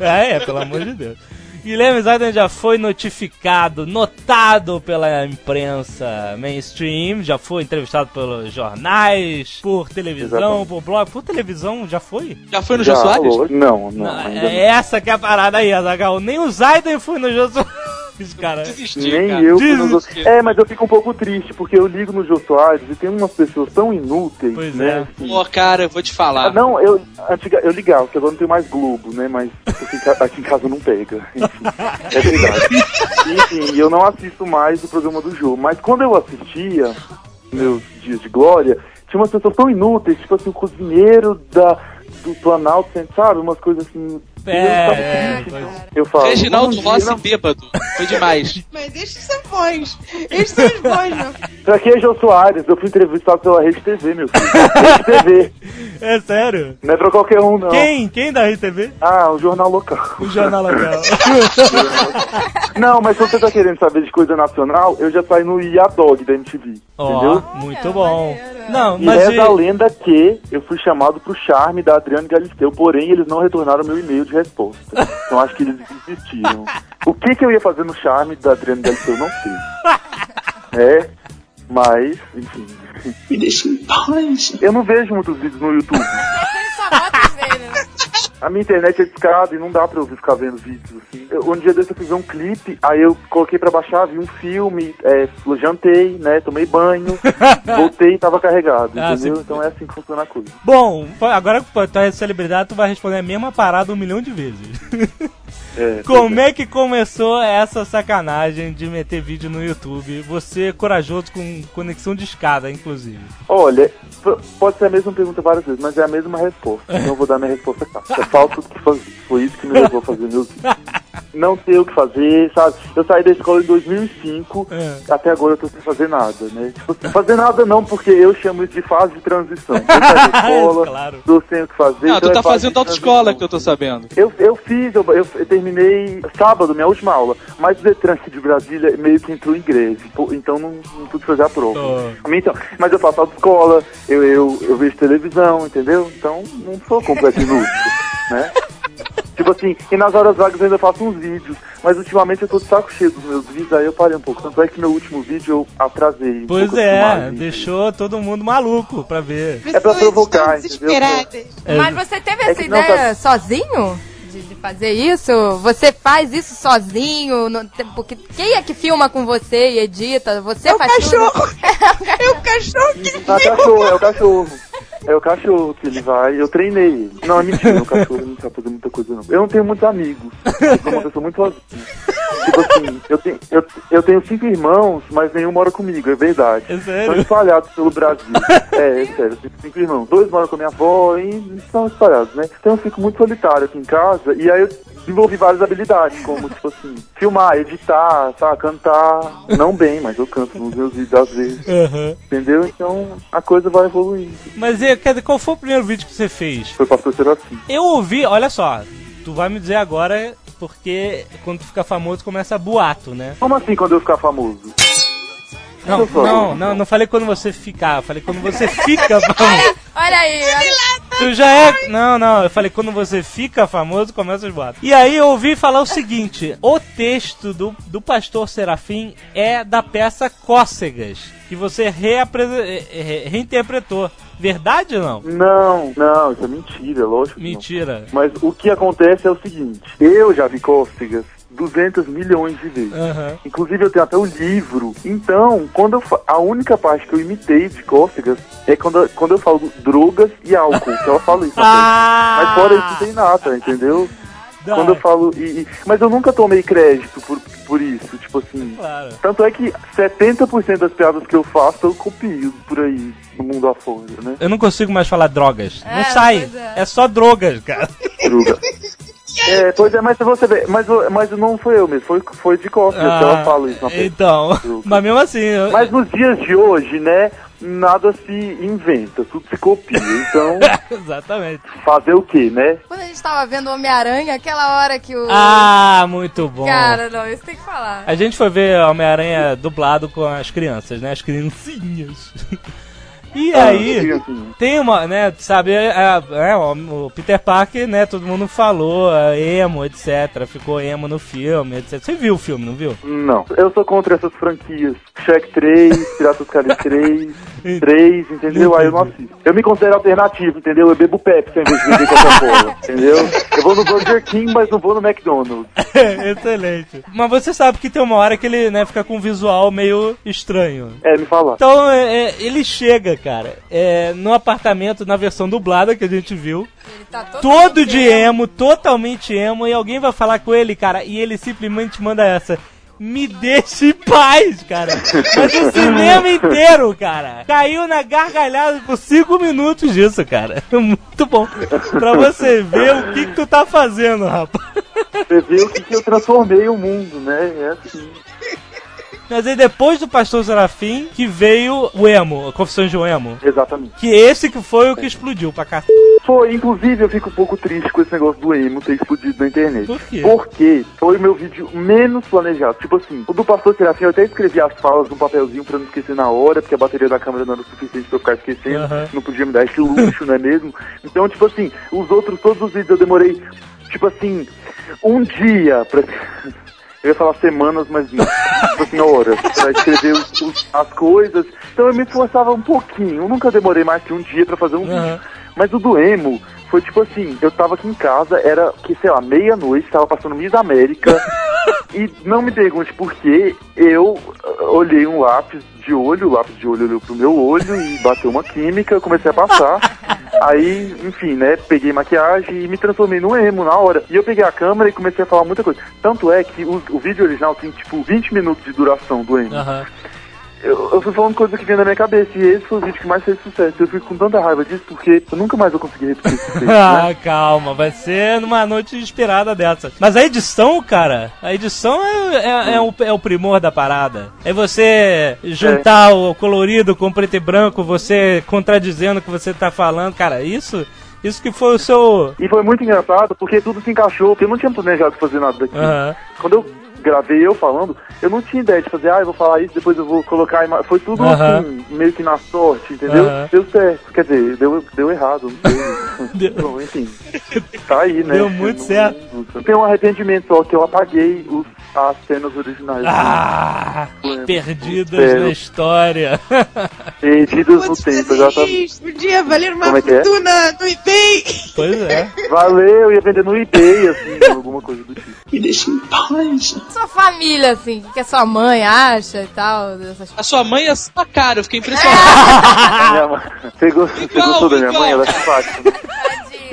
Ah, é, pelo amor de Deus. Guilherme Zaiden já foi notificado, notado pela imprensa mainstream, já foi entrevistado pelos jornais, por televisão, Exatamente. por blog. Por televisão já foi? Já foi no Já Jô Soares? Não, não, Não, ainda é essa que é a parada aí, Azagal. Nem o Zaiden foi no Jô Soares, cara. Desisti, Nem cara. eu. Jô- Desisti. É, mas eu fico um pouco triste, porque eu ligo no Jô Soares e tem umas pessoas tão inúteis, Pois né? é. assim. Pô, cara, eu vou te falar. Ah, não, eu, antiga, eu ligava, porque agora não tem mais Globo, né? Mas ca- aqui em casa não pega. Enfim, é verdade. Enfim, eu não assisto mais o programa do jogo. Mas quando eu assistia, meus dias de glória, tinha umas pessoas tão inúteis, tipo assim, o cozinheiro da, do Planalto, sabe? Umas coisas assim. É, eu é, Eu falo, Reginaldo Rossi bêbado. Foi demais. Mas estes são bons. Estes são os bons, meu filho. Pra que é Jô Soares? Eu fui entrevistado pela Rede TV, meu filho. Rede TV. É sério? Não é pra qualquer um, não. Quem? Quem da RTV? Ah, o jornal local. O jornal local. Não, mas se você tá querendo saber de coisa nacional, eu já saí no Iadog da MTV. Ó, entendeu? muito bom. Não, E mas reza a e- lenda que eu fui chamado pro charme da Adriane Galisteu, porém eles não retornaram meu e-mail de resposta. Então acho que eles desistiram. O que que eu ia fazer no charme da Adriane Galisteu, eu não sei. É, mas, enfim. Me deixa em paz. Eu não vejo muitos vídeos no YouTube. Ele só bota os dele, né? A minha internet é discada e não dá pra eu ficar vendo vídeos assim. Eu, um dia desse eu ver um clipe, aí eu coloquei pra baixar, vi um filme, é, jantei, né, tomei banho, voltei e tava carregado, Ah, entendeu? sim. Então é assim que funciona a coisa. Bom, agora que tu é celebridade, tu vai responder a mesma parada um milhão de vezes. É, Como é que começou essa sacanagem de meter vídeo no YouTube? Você é corajoso com conexão de escada, inclusive. Olha, pode ser a mesma pergunta várias vezes, mas é a mesma resposta. Então eu vou dar minha resposta cá. É falta o que fazer. Foi isso que me levou a fazer meus. Não ter o que fazer, sabe? Eu saí da escola em 2005, É. até agora eu tô sem fazer nada, né? Tipo, fazer nada não, porque eu chamo isso de fase de transição. Eu saí da escola, Claro. tô sem o que fazer. Não, então tu é tá fase fazendo de autoescola que eu tô sabendo. Eu, eu fiz, eu, eu terminei sábado, minha última aula, mas o Detran de Brasília meio que entrou em greve, então não, não pude fazer a prova. Então, mas eu faço autoescola, eu, eu, eu vejo televisão, entendeu? Então não sou completo inútil, né? Tipo assim, e nas horas vagas eu ainda faço uns vídeos, mas ultimamente eu tô de saco cheio dos meus vídeos, aí eu parei um pouco. Tanto é que meu último vídeo eu atrasei. um Pois a é, filmagem. deixou todo mundo maluco pra ver. É pra provocar, entendeu? É. Mas você teve É essa que não, ideia sozinho? De, de fazer isso? Você faz isso sozinho? No- porque quem é que filma com você e edita? Você É o faz cachorro. tudo? É o cachorro que cachorro, é o cachorro. É o cachorro que ele vai, eu treinei ele. Não, é mentira, o cachorro não sabe fazer muita coisa não. Eu não tenho muitos amigos. Eu sou uma pessoa muito sozinha. Tipo assim, eu tenho, eu, eu tenho cinco irmãos, mas nenhum mora comigo, é verdade. É Estão sério? espalhados pelo Brasil. É, é sério, eu tenho cinco irmãos. Dois moram com a minha avó e estão espalhados, né? Então eu fico muito solitário aqui em casa e aí eu desenvolvi várias habilidades, como, tipo assim, filmar, editar, sabe, cantar. Não bem, mas eu canto nos meus vídeos às vezes. Aham. Entendeu? Então a coisa vai evoluindo. Mas e, qual foi o primeiro vídeo que você fez? Foi pastor Serafim. Eu ouvi, olha só, tu vai me dizer agora, porque quando tu fica famoso começa boato, né? Como assim quando eu ficar famoso? Não, não, não, não falei quando você ficar, eu falei quando você fica famoso. Olha aí, olha. Tu já é. Não, não, eu falei quando você fica famoso, começa os boatos. E aí eu ouvi falar o seguinte: o texto do, do Pastor Serafim é da peça Cócegas, que você eh, eh, reinterpretou. Verdade ou não? Não, não, isso é mentira, lógico. Mentira. Mas o que acontece é o seguinte: eu já vi cócegas 200 milhões de vezes. Aham. Inclusive eu tenho até o livro. Então, quando eu fa- a única parte que eu imitei de cócegas é quando, quando eu falo drogas e álcool, que ela fala isso. Ah! Mas fora isso não tem nada, entendeu? Dá. Quando eu falo. e- e- mas eu nunca tomei crédito por, por isso, tipo assim. Claro. Tanto é que 70% das piadas que eu faço eu copio por aí no mundo afora, né? Eu não consigo mais falar drogas. É, não sai. é. É só drogas, cara. Druga. É, pois é, mas você vê, mas, mas não foi eu mesmo, foi, foi de cócegas que ela fala isso. Ah, então. Mas mesmo assim. eu- Mas nos dias de hoje, né, nada se inventa, tudo se copia. Então, Exatamente. fazer o quê, né? Quando a gente tava vendo Homem-Aranha, aquela hora que o. Ah, muito bom. Cara, não, isso tem que falar. A gente foi ver Homem-Aranha dublado com as crianças, né? As criancinhas. E Ah, aí, assim, tem uma, né, sabe, é, é, o Peter Parker, né, todo mundo falou, é, emo, etc, ficou emo no filme, etc. Você viu o filme, não viu? Não, eu sou contra essas franquias. Shrek 3, Piratas Caribe 3, 3, entendeu? Aí eu não assisto. Eu me considero alternativo, entendeu? Eu bebo Pepsi em vez de beber Coca-Cola, entendeu? Eu vou no Burger King, mas não vou no McDonald's. Excelente. Mas você sabe que tem uma hora que ele, né, fica com um visual meio estranho. É, me fala. Então, é, é, ele chega, cara, é, no apartamento, na versão dublada que a gente viu, Ele tá todo, todo de emo, totalmente emo, e alguém vai falar com ele, cara, e ele simplesmente manda essa. Me deixe em paz, cara. Mas o cinema inteiro, cara. Caiu na gargalhada por cinco minutos disso, cara. Muito bom. Pra você ver o que, que tu tá fazendo, rapaz. Você vê o que, que eu transformei o mundo, né? É assim. Mas aí depois do Pastor Serafim que veio o emo, Confissões de um Emo. Exatamente. Que esse que foi o que explodiu pra cá. Foi, inclusive eu fico um pouco triste com esse negócio do emo ter explodido na internet. Por quê? Porque foi o meu vídeo menos planejado. Tipo assim, o do Pastor Serafim eu até escrevi as falas num papelzinho pra não esquecer na hora, porque a bateria da câmera não era o suficiente pra eu ficar esquecendo. Aham. Não podia me dar esse luxo, não é mesmo? Então, tipo assim, os outros, todos os vídeos eu demorei, tipo assim, um dia pra. Eu ia falar semanas, mas não. tipo assim, horas. Pra escrever os- os- as coisas. Então eu me esforçava um pouquinho. Eu nunca demorei mais que um dia pra fazer um Aham. vídeo. Mas o do emo foi tipo assim, eu tava aqui em casa, era que, sei lá, meia-noite, tava passando Miss América. e não me pergunte por quê, eu ah, olhei um lápis de olho, o lápis de olho olhou pro meu olho e bateu uma química, eu comecei a passar. Aí, enfim, né, peguei maquiagem e me transformei no emo na hora. E eu peguei a câmera e comecei a falar muita coisa. Tanto é que o, o vídeo original tem tipo 20 minutos de duração do emo. Aham. Eu, eu fui falando coisa que vinha na minha cabeça e esse foi o vídeo que mais fez sucesso. Eu fico com tanta raiva disso porque eu nunca mais vou conseguir repetir esse feito, né? Ah, calma, vai ser numa noite inspirada dessa. Mas a edição, cara, a edição é, é, é o, é o primor da parada. É você juntar o colorido com o preto e branco, você contradizendo o que você tá falando, cara, isso. Isso que foi o seu. E foi muito engraçado porque tudo se encaixou, porque eu não tinha planejado fazer nada daquilo. Aham. Quando eu gravei eu falando, eu não tinha ideia de fazer, ah, eu vou falar isso, depois eu vou colocar a. Foi tudo Aham. assim, meio que na sorte, entendeu? Aham. Deu certo. Quer dizer, deu, deu errado, não sei. Deu- Bom, enfim. Tá aí, né? Deu muito Não- certo. não- Tem um arrependimento só, que eu apaguei os, as cenas originais. Ah! Perdidas É. na história. Perdidas no tempo, exatamente. isso. Podia valer uma é é? fortuna no eBay. pois é. Valeu, ia vender no eBay, assim, alguma coisa do tipo. Me deixa em paz. Sua família, assim, o que a sua mãe acha e tal, dessas A sua mãe é sua cara, eu fiquei impressionado. Minha mãe- Você, gostou da minha mãe? Ela é simpática.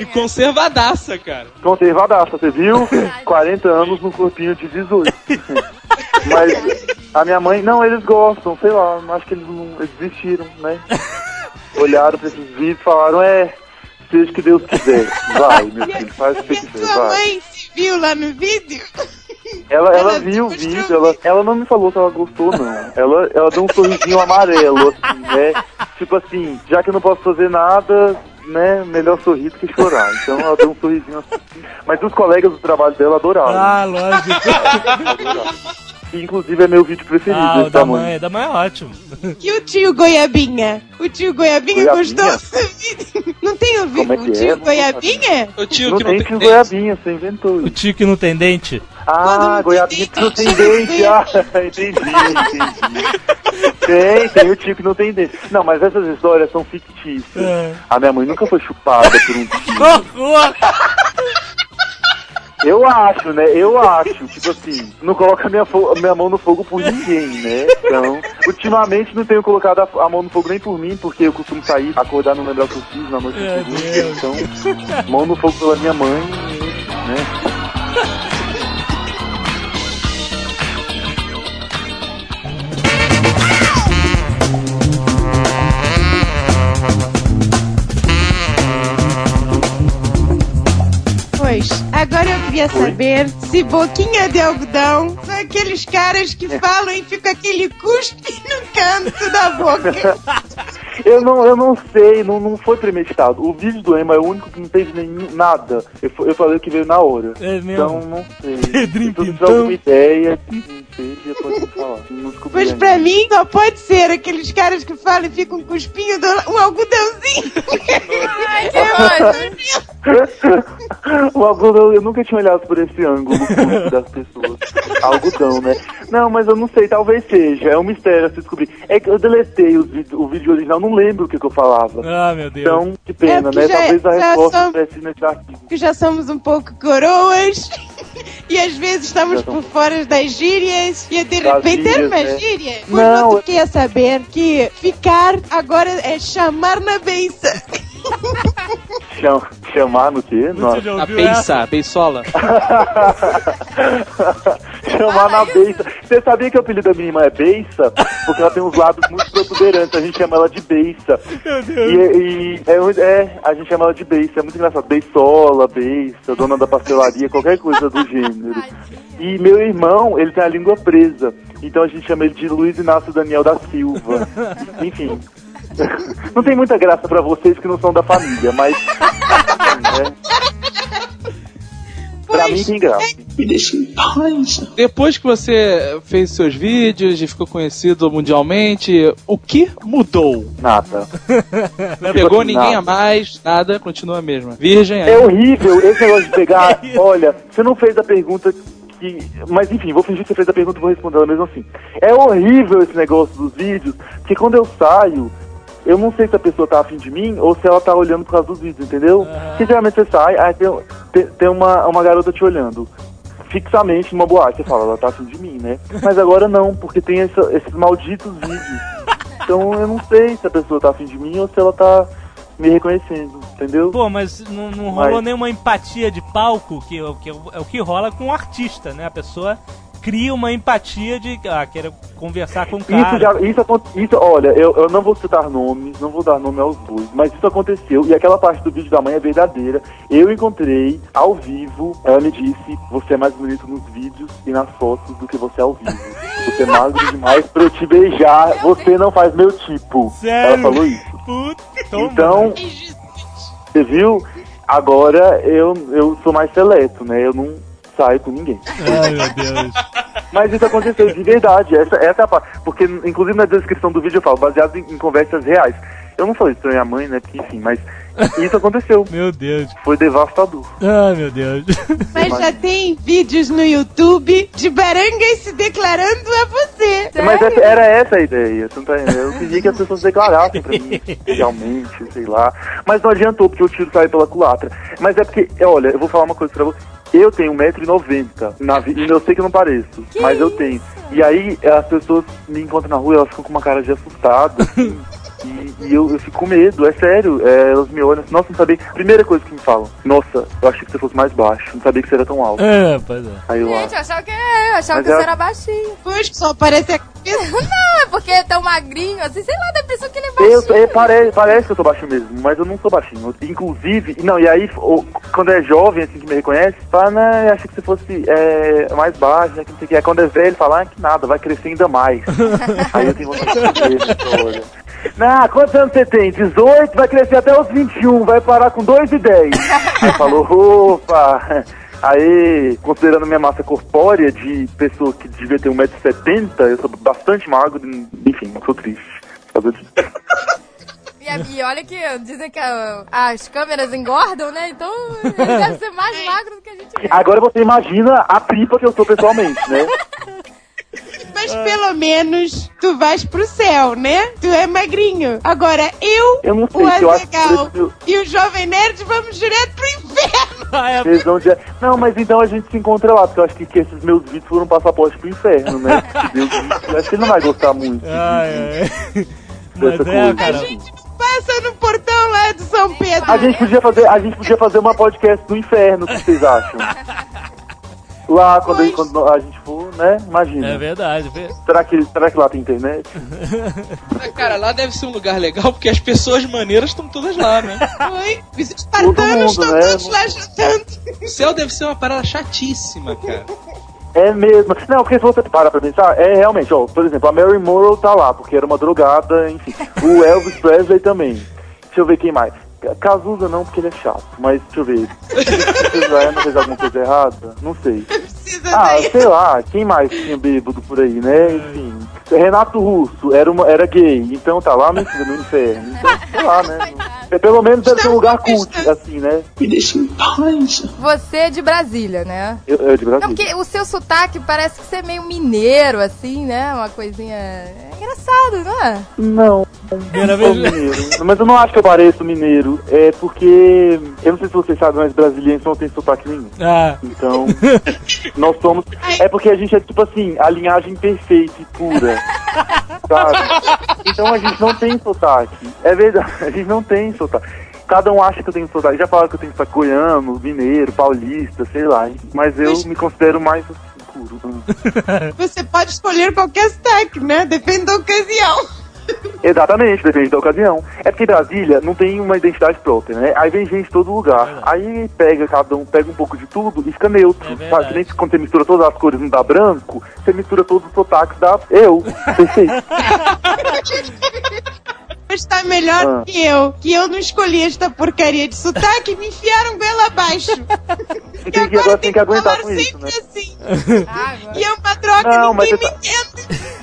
e conservadaça, cara. Conservadaça, você viu? 40 anos num corpinho de 18. Mas a minha mãe, não, eles gostam, sei lá, acho que eles não eles desistiram, né? Olharam pra esses vídeos e falaram, é, seja o que Deus quiser. Vai, meu filho, faz o que quiser, vai. mãe viu lá no vídeo? Ela, ela Ela viu o vídeo, ela, ela não me falou se ela gostou, não. Ela, ela deu um sorrisinho amarelo, assim, né? Tipo assim, já que eu não posso fazer nada, né? Melhor sorrir do que chorar. Então ela deu um sorrisinho assim. Mas os colegas do trabalho dela adoraram. Ah, lógico. E, inclusive é meu vídeo preferido, Ah, o da tamanho. mãe, da mãe é ótimo. E o tio Goiabinha? O tio Goiabinha, Goiabinha? gostou? Não tem o é vídeo? que o tio é? Goiabinha? O tio Não que tem não tio tem goiabinha, você inventou O tio que não tem dente. Ah, goiabinha que não tem dente. dente. Ah, entendi, entendi. Tem, tem o tio que não tem dente. Não, mas essas histórias são fictícias. É. A minha mãe nunca foi chupada por um tio. Eu acho, né? Eu acho. Tipo assim, não coloca minha, minha mão no fogo por ninguém, né? Então, ultimamente não tenho colocado a, a mão no fogo nem por mim, porque eu costumo sair, acordar, não lembrar o que eu fiz na noite seguinte. Deus. Então, mão no fogo pela minha mãe, né? Pois, agora eu queria saber se boquinha de algodão são aqueles caras que falam e fica aquele cuspe no canto da boca. Eu não, eu não sei, não, não foi premeditado. O vídeo do Ema é o único que não teve nenhum, nada. Eu, eu falei que veio na hora. É mesmo? Então, não sei. Pedrinho Se tiver alguma ideia, me falar. Descobri Pois ainda. pra mim só pode ser aqueles caras que falam e ficam com cuspinho, do... um algodãozinho. Ai, que o algodão, eu nunca tinha olhado por esse ângulo das pessoas. Algodão, né? Não, mas eu não sei, talvez seja. É um mistério a se descobrir. É que eu deletei o vídeo original, não lembro o que, que eu falava. Ah, meu Deus. Então, que pena, É, né? já- Talvez a resposta são- estivesse nesse arquivo. que já somos um pouco coroas e às vezes estamos por fora das gírias e de repente gírias, uma né? gíria. O Não, outro eu- quer saber que ficar agora é chamar na beça. Cham- chamar no quê? A essa? peiça, beisola. chamar na beiça. Você sabia que o apelido da minha irmã é beiça? Porque ela tem uns lábios muito protuberantes, a gente chama ela de beiça. Meu Deus. E, e é, é, a gente chama ela de beiça, é muito engraçado. Beisola, beiça, dona da pastelaria, qualquer coisa do gênero. E meu irmão, ele tem a língua presa. Então a gente chama ele de Luiz Inácio Daniel da Silva. Enfim. Não tem muita graça pra vocês que não são da família, mas. né, pra mim tem graça. Me deixa em paz. Depois que você fez seus vídeos e ficou conhecido mundialmente, o que mudou? Nada. Não pegou assim, ninguém nada. a mais, nada, continua a mesma. Virgem É aí. horrível esse negócio de pegar. Olha, você não fez a pergunta que. Mas enfim, vou fingir que você fez a pergunta e vou responder ela mesmo assim. É horrível esse negócio dos vídeos, porque quando eu saio, eu não sei se a pessoa tá afim de mim ou se ela tá olhando por causa dos vídeos, entendeu? Porque geralmente você sai, aí tem, tem, tem uma, uma garota te olhando. Fixamente numa boate, você fala, ela tá afim de mim, né? Mas agora não, porque tem essa- esses malditos vídeos. Então eu não sei se a pessoa tá afim de mim ou se ela tá me reconhecendo, entendeu? Pô, mas não, não rolou Mas- nenhuma empatia de palco, que, é o- que é é o que rola com o artista, né? A pessoa cria uma empatia de ah, quero conversar com o cara. Isso já, isso, isso, olha, eu, eu não vou citar nomes, não vou dar nome aos dois, mas isso aconteceu e aquela parte do vídeo da mãe é verdadeira. Eu encontrei ao vivo, ela me disse, você é mais bonito nos vídeos e nas fotos do que você é ao vivo. Você é magro demais pra eu te beijar, você não faz meu tipo. Sério? Ela falou isso. Puta. Então, você viu? Agora eu, eu sou mais seleto, né? Eu não saio com ninguém. Ai, meu Deus. Mas isso aconteceu de verdade, essa, essa é a parte. Porque, inclusive, na descrição do vídeo eu falo, baseado em, em conversas reais. Eu não falei isso pra minha mãe, né? Porque, enfim, mas isso aconteceu. Meu Deus. Foi devastador. Ai, meu Deus. Mas já tem vídeos no YouTube de barangas se declarando a você. Mas essa- era essa a ideia. Tá? Eu queria que as pessoas declarassem pra mim, realmente, sei lá. Mas não adiantou, porque o tiro saiu pela culatra. Mas é porque, olha, eu vou falar uma coisa pra você. Eu tenho 1,90m na vida, e eu sei que eu não pareço, mas eu tenho. E aí as pessoas me encontram na rua, elas ficam com uma cara de assustada, assim, e, e eu, eu fico com medo, é sério. É, elas me olham assim, nossa, não sabia. Primeira coisa que me falam, nossa, eu achei que você fosse mais baixo, não sabia que você era tão alto. É, pois é. Aí eu Gente, eu achava que, eu achava Mas que é- você era baixinho. Pois só parece a cabeça. Não, é porque é tão magrinho, assim, sei lá, da pessoa que ele é Eu, baixinho. é, parece, parece que eu sou baixinho mesmo, mas eu não sou baixinho. Inclusive, não, e aí, o- quando é jovem, assim, que me reconhece, fala, não, eu achei que você fosse é, mais baixo, né, que não sei o que. Aí quando é velho, fala, ah, que nada, vai crescer ainda mais. aí eu tenho vontade de ver essa olha. Não, quantos anos você tem? 18, vai crescer até os 21, vai parar com 2 e 10. Aí falou, opa, aí, considerando minha massa corpórea de pessoa que devia ter 1,70m, eu sou bastante magro, enfim, sou triste. E, a- e olha que dizem que a- as câmeras engordam, né? Então ele deve ser mais magro do que a gente vê. Agora você imagina a pipa que eu sou pessoalmente, né? Mas pelo menos tu vais pro céu, né? Tu é magrinho. Agora eu, Eu não sei, o eu Azegal isso e o Jovem Nerd vamos direto pro inferno. Ah, é, Vocês vão dizer, Não, mas então a gente se encontra lá, porque eu acho que, que esses meus vídeos foram passaporte pro inferno, né? Deus, eu acho que ele não vai gostar muito. Ai, ai. Mas é, coisa. cara. A gente passa no portão lá de São Pedro. A gente podia fazer, a gente podia fazer uma podcast do inferno, o que vocês acham? Lá, quando, quando a gente for, né? Imagina. É verdade. vê- Será que, será que lá tem internet? Cara, lá deve ser um lugar legal porque as pessoas maneiras estão todas lá, né? Oi, os espartanos Todo mundo, estão né? todos lá jantando. O céu deve ser uma parada chatíssima, cara. É mesmo. Não, porque se você para pra pensar, é realmente, ó, por exemplo, a Mary Monroe tá lá, porque era uma drogada, enfim. O Elvis Presley também. Deixa eu ver quem mais. Cazuza não, porque ele é chato, mas deixa eu ver. Israel não fez alguma coisa errada? Não sei. Precisa Ah, daí. sei lá, quem mais tinha bêbado por aí, né? Enfim. Renato Russo era, uma, era gay, então tá lá no, no inferno. Então, sei lá, né? É, Pelo menos deve ser um lugar cult, assim, né? Me deixa em paz. Você é de Brasília, né? Eu, eu de Não, Brasília. porque o seu sotaque parece que você é meio mineiro, assim, né? Uma coisinha. É engraçado, não é? Não. Primeira vez. mineiro. Mas eu não acho que eu pareço mineiro. É porque. Eu não sei se vocês sabem, mas brasileiros não tem sotaque nenhum. Ah, Então. nós somos. É porque a gente é tipo assim, a linhagem perfeita e pura. Sabe? Então a gente não tem sotaque. É verdade, a gente não tem sotaque. Cada um acha que eu tenho sotaque. Já falaram que eu tenho sotaque goiano, mineiro, paulista, sei lá. Mas eu me considero mais puro. Você pode escolher qualquer sotaque, né? Depende da ocasião. Exatamente, depende da ocasião. É porque Brasília não tem uma identidade própria, né? Aí vem gente de todo lugar. Aí pega cada um, pega um pouco de tudo e fica neutro. É verdade. sabe? Que nem quando você mistura todas as cores não dá branco, você mistura todos os sotaques, dá eu. Perfeito. Mas tá melhor Ah. que eu, que eu não escolhi esta porcaria de sotaque e me enfiaram goela abaixo. E tem que, agora tem que aguentar falar com isso, né? sempre assim. Ah, agora. E é uma droga, Não, ninguém você me entende.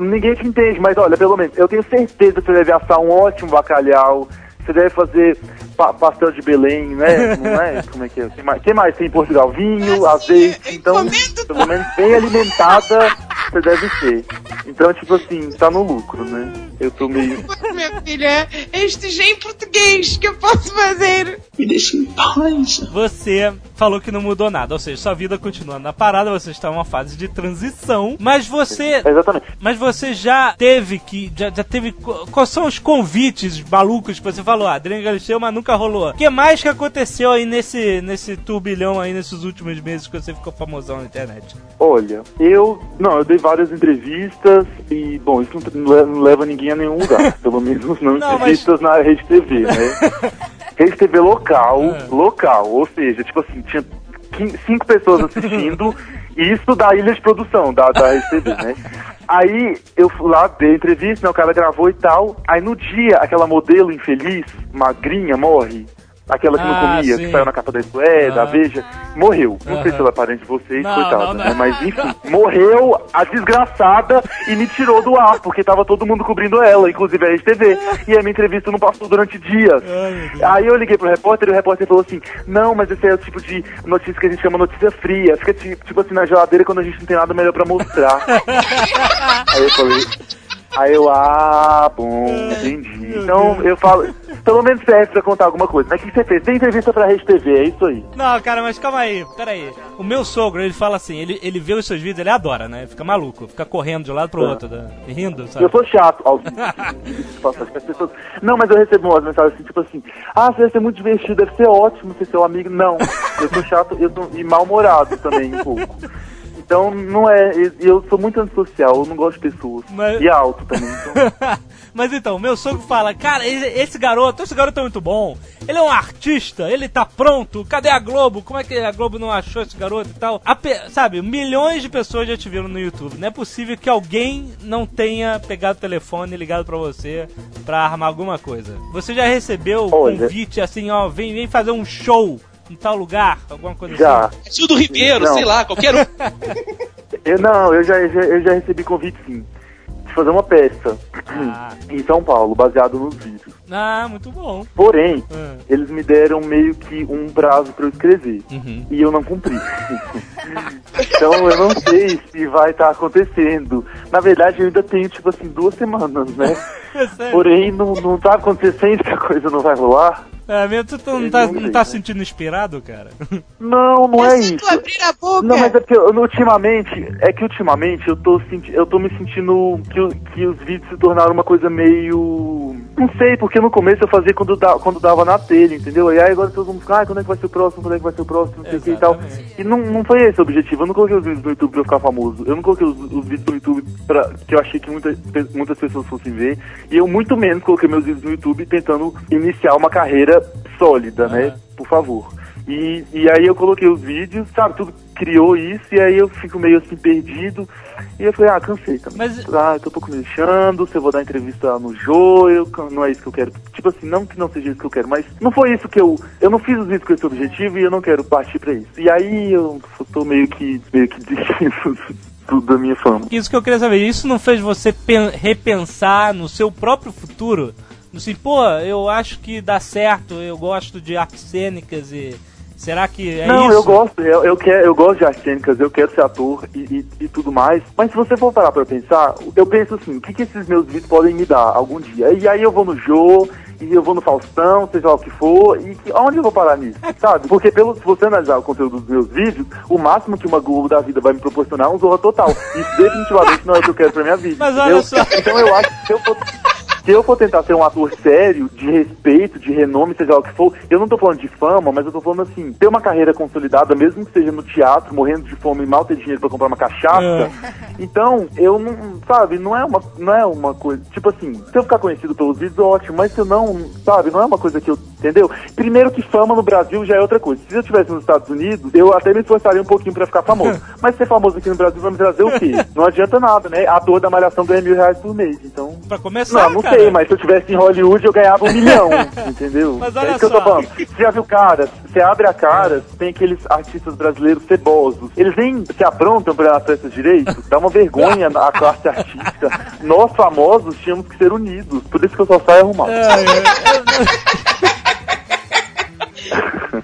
Ninguém te entende, mas olha, pelo menos, eu tenho certeza que você deve assar um ótimo bacalhau, você deve fazer pa- pastel de Belém, né? Não é? Como é que é? Tem mais, tem mais? Tem em Portugal vinho, Assim, azeite, então, pelo menos bem alimentada você deve ser. Então, tipo assim, tá no lucro, né? Eu tô meio... Pois, Meu filho, é este já em português que eu posso fazer. It isn't pies. Você falou que não mudou nada, ou seja, sua vida continua na parada, você está em uma fase de transição, mas você. Exatamente. Mas você já teve que. Já, já teve. qu- Quais são os convites malucos que você falou? Ah, Adriano Galisteu, mas nunca rolou. O que mais que aconteceu aí nesse, nesse turbilhão aí nesses últimos meses que você ficou famosão na internet? Olha, eu... Não, eu dei várias entrevistas e, bom, isso não, não leva ninguém a nenhum lugar. pelo menos não, Não, entrevistas na Rede TV, né? Rede TV local, É. local, ou seja, tipo assim, tinha cinco pessoas assistindo, e isso da ilha de produção, da, da Rede TV, né? Aí eu fui lá, dei entrevista, né, o cara gravou e tal, aí no dia, aquela modelo infeliz, magrinha, morre, aquela que Ah, não comia, sim. que saiu na capa da Sué, da Aham. Veja, morreu. Não sei se ela é parente de vocês, Não, coitada, não, não. né? Mas enfim, morreu a desgraçada e me tirou do ar, porque tava todo mundo cobrindo ela, inclusive a RedeTV. E a minha entrevista não passou durante dias. Aí eu liguei pro repórter e o repórter falou assim: Não, mas esse é o tipo de notícia que a gente chama notícia fria. Fica ti- tipo assim na geladeira quando a gente não tem nada melhor pra mostrar. Aí eu falei. Aí eu, ah, bom, entendi. Então eu falo, pelo menos serve pra contar alguma coisa. Mas o que você fez? Tem entrevista pra Rede TV, é isso aí. Não, cara, mas calma aí, peraí. O meu sogro, ele fala assim, ele, ele vê os seus vídeos, ele adora, né? Fica maluco, fica correndo de um lado pro outro, né? rindo, sabe? Eu sou chato. Ao... As pessoas... Não, mas eu recebo umas mensagens assim, tipo assim, ah, você deve ser muito divertido, deve ser ótimo ser seu amigo. Não, eu sou chato eu sou... e mal-humorado também, um pouco. Então, não é. Eu sou muito antissocial, eu não gosto de pessoas. Mas- E alto também. Então... Mas então, meu sogro fala, cara, esse garoto, esse garoto é muito bom. Ele é um artista, ele tá pronto. Cadê a Globo? Como é que a Globo não achou esse garoto e tal? Pe- sabe, milhões de pessoas já te viram no YouTube. Não é possível que alguém não tenha pegado o telefone e ligado pra você pra armar alguma coisa. Você já recebeu Olha. convite assim, ó, vem, vem fazer um show em tal lugar? Alguma coisa Já. assim? Tio do Ribeiro, Não. sei lá, qualquer um. Eu, não, eu já, eu já, eu já recebi convite sim. De fazer uma peça Ah. em São Paulo, baseado nos vídeos. Ah, muito bom. Porém, Ah. eles me deram meio que um prazo pra eu escrever. Uhum. E eu não cumpri. então eu não sei se vai estar acontecendo. Na verdade, eu ainda tenho, tipo assim, duas semanas, né? É. Porém, não, não tá acontecendo que a coisa não vai rolar. É, mesmo, tu, tu não, tá, não tá né? se sentindo inspirado, cara? Não, não é é só isso. tu abrir a boca. Não, mas é porque eu, ultimamente, é que ultimamente eu tô, senti eu tô me sentindo que, que os vídeos se tornaram uma coisa meio. Não sei, porque no começo eu fazia quando, da, quando dava na telha, entendeu? E aí agora todo mundo fica, ah, quando é que vai ser o próximo, quando é que vai ser o próximo, não sei o que e tal. E não, não foi esse o objetivo, eu não coloquei os vídeos no YouTube pra eu ficar famoso. Eu não coloquei os, os vídeos no YouTube pra, que eu achei que muita, muitas pessoas fossem ver. E eu muito menos coloquei meus vídeos no YouTube tentando iniciar uma carreira sólida, né? Aham. Por favor. E, e aí eu coloquei os vídeos, sabe, tudo criou isso, e aí eu fico meio assim perdido. E eu falei, ah, cansei também. Mas- Ah, eu tô um pouco me lixando, se eu vou dar entrevista no Jô, eu, não é isso que eu quero. Tipo assim, não que não seja isso que eu quero, mas não foi isso que eu. Eu não fiz os vídeos com esse objetivo e eu não quero partir pra isso. E aí eu tô meio que, meio que desistindo do- da minha fama. Isso que eu queria saber, isso não fez você pen- repensar no seu próprio futuro? Assim, pô, eu acho que dá certo, eu gosto de artes cênicas e. Será que é não, isso? eu gosto, eu, eu, quero, eu gosto de artes cênicas, eu quero ser ator e, e, e tudo mais. Mas se você for parar pra pensar, eu penso assim, o que, que esses meus vídeos podem me dar algum dia? E aí eu vou no Jô, e eu vou no Faustão, seja lá o que for, e que- onde eu vou parar nisso, sabe? Porque pelo, se você analisar o conteúdo dos meus vídeos, o máximo que uma Globo da vida vai me proporcionar é um Zorra Total. Isso definitivamente não é o que eu quero pra minha vida. Mas olha só. Então eu acho que se eu for... Se eu for tentar ser um ator sério, de respeito, de renome, seja o que for, eu não tô falando de fama, mas eu tô falando assim, ter uma carreira consolidada, mesmo que seja no teatro, morrendo de fome e mal ter dinheiro pra comprar uma cachaça. É. Então, eu não, sabe, não é uma, não é uma coisa, tipo assim, se eu ficar conhecido pelos vídeos, ótimo, mas se eu não, sabe, não é uma coisa que eu, entendeu? Primeiro que fama no Brasil já é outra coisa. Se eu estivesse nos Estados Unidos, eu até me esforçaria um pouquinho pra ficar famoso. Mas ser famoso aqui no Brasil vai me trazer o quê? Não adianta nada, né? Ator da Malhação ganha mil reais por mês, então... Pra começar, Não, não cara. sei, mas se eu estivesse em Hollywood eu ganhava um milhão, entendeu? Mas é olha isso que eu tô falando. Você já viu cara? Você abre a cara, tem aqueles artistas brasileiros cebosos. Eles nem se aprontam pra as festas direito. Dá uma vergonha à classe artística. Nós famosos tínhamos que ser unidos. Por isso que eu só saio arrumado. É, é, é.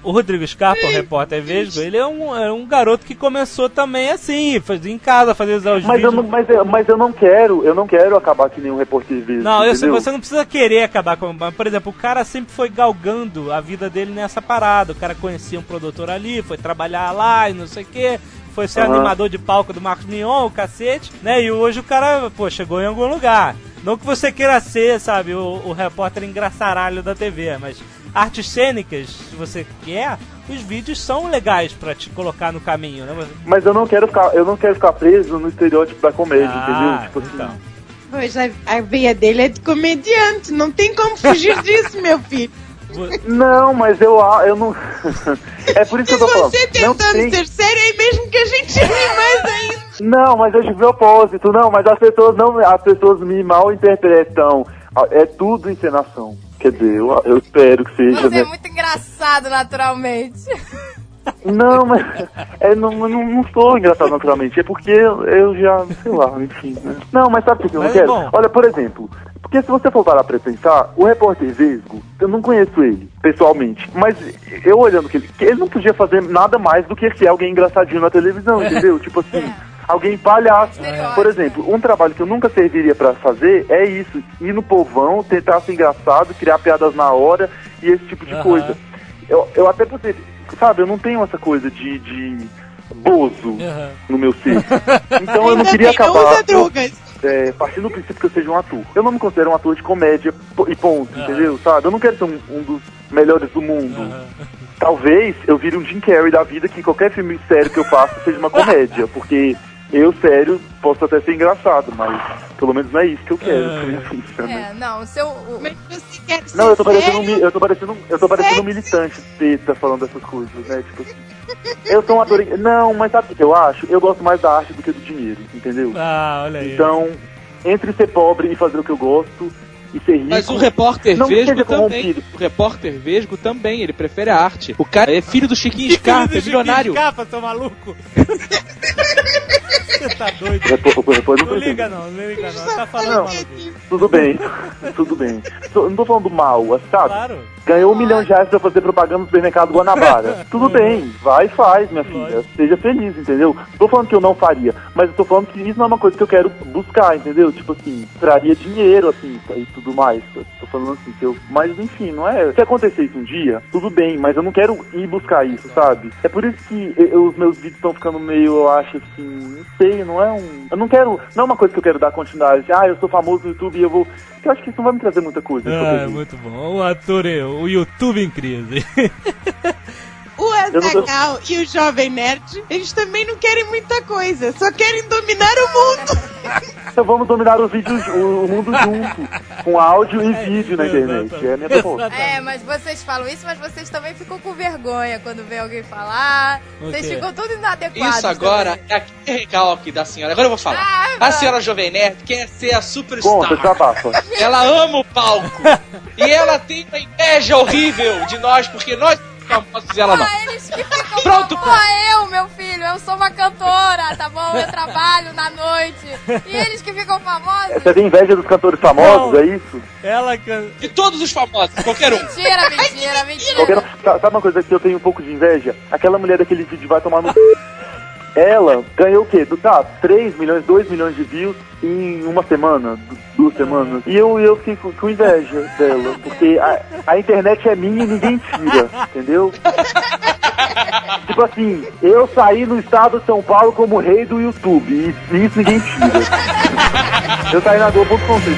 O Rodrigo Scarpa, o repórter Vesgo, ele é um, é um garoto que começou também assim, fazia em casa, fazia os Mas vídeos. eu, não, mas, eu, mas eu não quero, eu não quero acabar que nem um repórter vez. Não, eu você não precisa querer acabar com. Por exemplo, o cara sempre foi galgando a vida dele nessa parada. O cara conhecia um produtor ali, foi trabalhar lá e não sei o quê. Foi ser Aham. animador de palco do Marcos Mion, o cacete, né? E hoje o cara, pô, chegou em algum lugar. Não que você queira ser, sabe, o, o repórter engraçaralho da TV, mas artes cênicas, se você quer, os vídeos são legais pra te colocar no caminho, né? Mas eu não quero ficar, eu não quero ficar preso no estereótipo da comédia, Ah, entendeu? Tipo assim. então. Pois a, a veia dele é de comediante, não tem como fugir disso, meu filho. Não, mas eu, eu não. é por isso que eu tô falando. Você Não tentando ser sério aí mesmo que a gente ri mais ainda. Não, mas é de propósito, não, mas as pessoas não. As pessoas me mal interpretam. É tudo encenação. Quer dizer, eu, eu espero que seja, Você é né? muito engraçado, naturalmente. Não, mas é, não, eu não, não sou engraçado naturalmente, é porque eu, eu já, sei lá, enfim. Né? Não, mas sabe por que eu não quero? bom. Olha, por exemplo, porque se você for parar pra pensar, o repórter Vesgo, eu não conheço ele pessoalmente, mas eu olhando que ele, que ele não podia fazer nada mais do que ser alguém engraçadinho na televisão, entendeu? Tipo assim, alguém palhaço. Por exemplo, um trabalho que eu nunca serviria pra fazer é isso, ir no povão, tentar ser engraçado, criar piadas na hora e esse tipo de Aham. coisa. Eu, eu até você, sabe, eu não tenho essa coisa de, de bozo Aham. no meu ser. Então eu não queria não acabar drogas. é, partindo do princípio que eu seja um ator. Eu não me considero um ator de comédia e ponto, Aham. entendeu? Sabe? Eu não quero ser um, um dos melhores do mundo. Aham. Talvez eu vire um Jim Carrey da vida que qualquer filme sério que eu faça seja uma comédia, porque eu, sério, posso até ser engraçado, mas pelo menos não é isso que eu quero. É. pra minha vida, né? É, não, seu. o- Mas você quer ser Não, eu tô parecendo um, eu tô parecendo, eu tô parecendo um militante teta falando essas coisas, né? Tipo assim. Eu sou um ator. Não, mas sabe o que eu acho? Eu gosto mais da arte do que do dinheiro, entendeu? Ah, olha aí. Então, entre ser pobre e fazer o que eu gosto e ser rico. Mas o repórter Não Vesgo também. corrompido. O repórter Vesgo também, ele prefere a arte. O cara é filho do Chiquinho Scarpa, é milionário. Capa, seu maluco. Você tá doido. Não Não liga não, não liga não. Tá falando Não. maluco. Tudo bem, tudo bem. Não tô falando mal, sabe? Claro. Ganhou um milhão de reais pra fazer propaganda no supermercado Guanabara. Tudo bem, vai e faz, minha filha. Lógico. Seja feliz, entendeu? Tô falando que eu não faria, mas eu tô falando que isso não é uma coisa que eu quero buscar, entendeu? Tipo assim, traria dinheiro, assim, e tudo mais. Tô falando assim, que eu... Mas enfim, não é. Se acontecer isso um dia, tudo bem, mas eu não quero ir buscar isso, sabe? É por isso que eu- os meus vídeos estão ficando meio, eu acho assim, não sei, não é um. Eu não quero. Não é uma coisa que eu quero dar continuidade. Ah, eu sou famoso no YouTube e eu vou. Eu acho que isso não vai me trazer muita coisa. Ah, é muito bom. O ator, é- o YouTube em crise. O Azaghal e o Jovem Nerd, eles também não querem muita coisa, só querem dominar o mundo. Então vamos dominar os vídeos, o, o mundo junto, com áudio e vídeo na internet. É a minha proposta. É, mas vocês falam isso, mas vocês também ficam com vergonha quando vê alguém falar. Vocês ficam tudo inadequados. Isso agora também. é aquele recalque da senhora. Agora eu vou falar. Ah, A senhora Jovem Nerd quer ser a Conta, superstar. desabafa. Ela ama o palco. e ela tem uma inveja horrível de nós, porque nós famosos e ela não. Ah, eles que ficam Pronto, Pô, eu, meu filho, eu sou uma cantora, tá bom? Eu trabalho na noite. E eles que ficam famosos. Você tem inveja dos cantores famosos, Não. é isso? Ela can... De todos os famosos, qualquer um. Mentira, mentira, mentira. Qualquer... Sa- Sabe uma coisa que eu tenho um pouco de inveja? Aquela mulher daquele vídeo vai tomar no. Ela ganhou o quê? Do, tá, 3 milhões, 2 milhões de views em uma semana, du- duas semanas. E eu, eu com, com inveja dela, porque a, a internet é minha e ninguém tira, entendeu? tipo assim, eu saí no estado de São Paulo como rei do YouTube, e isso ninguém tira. eu saí na Globo.com, vocês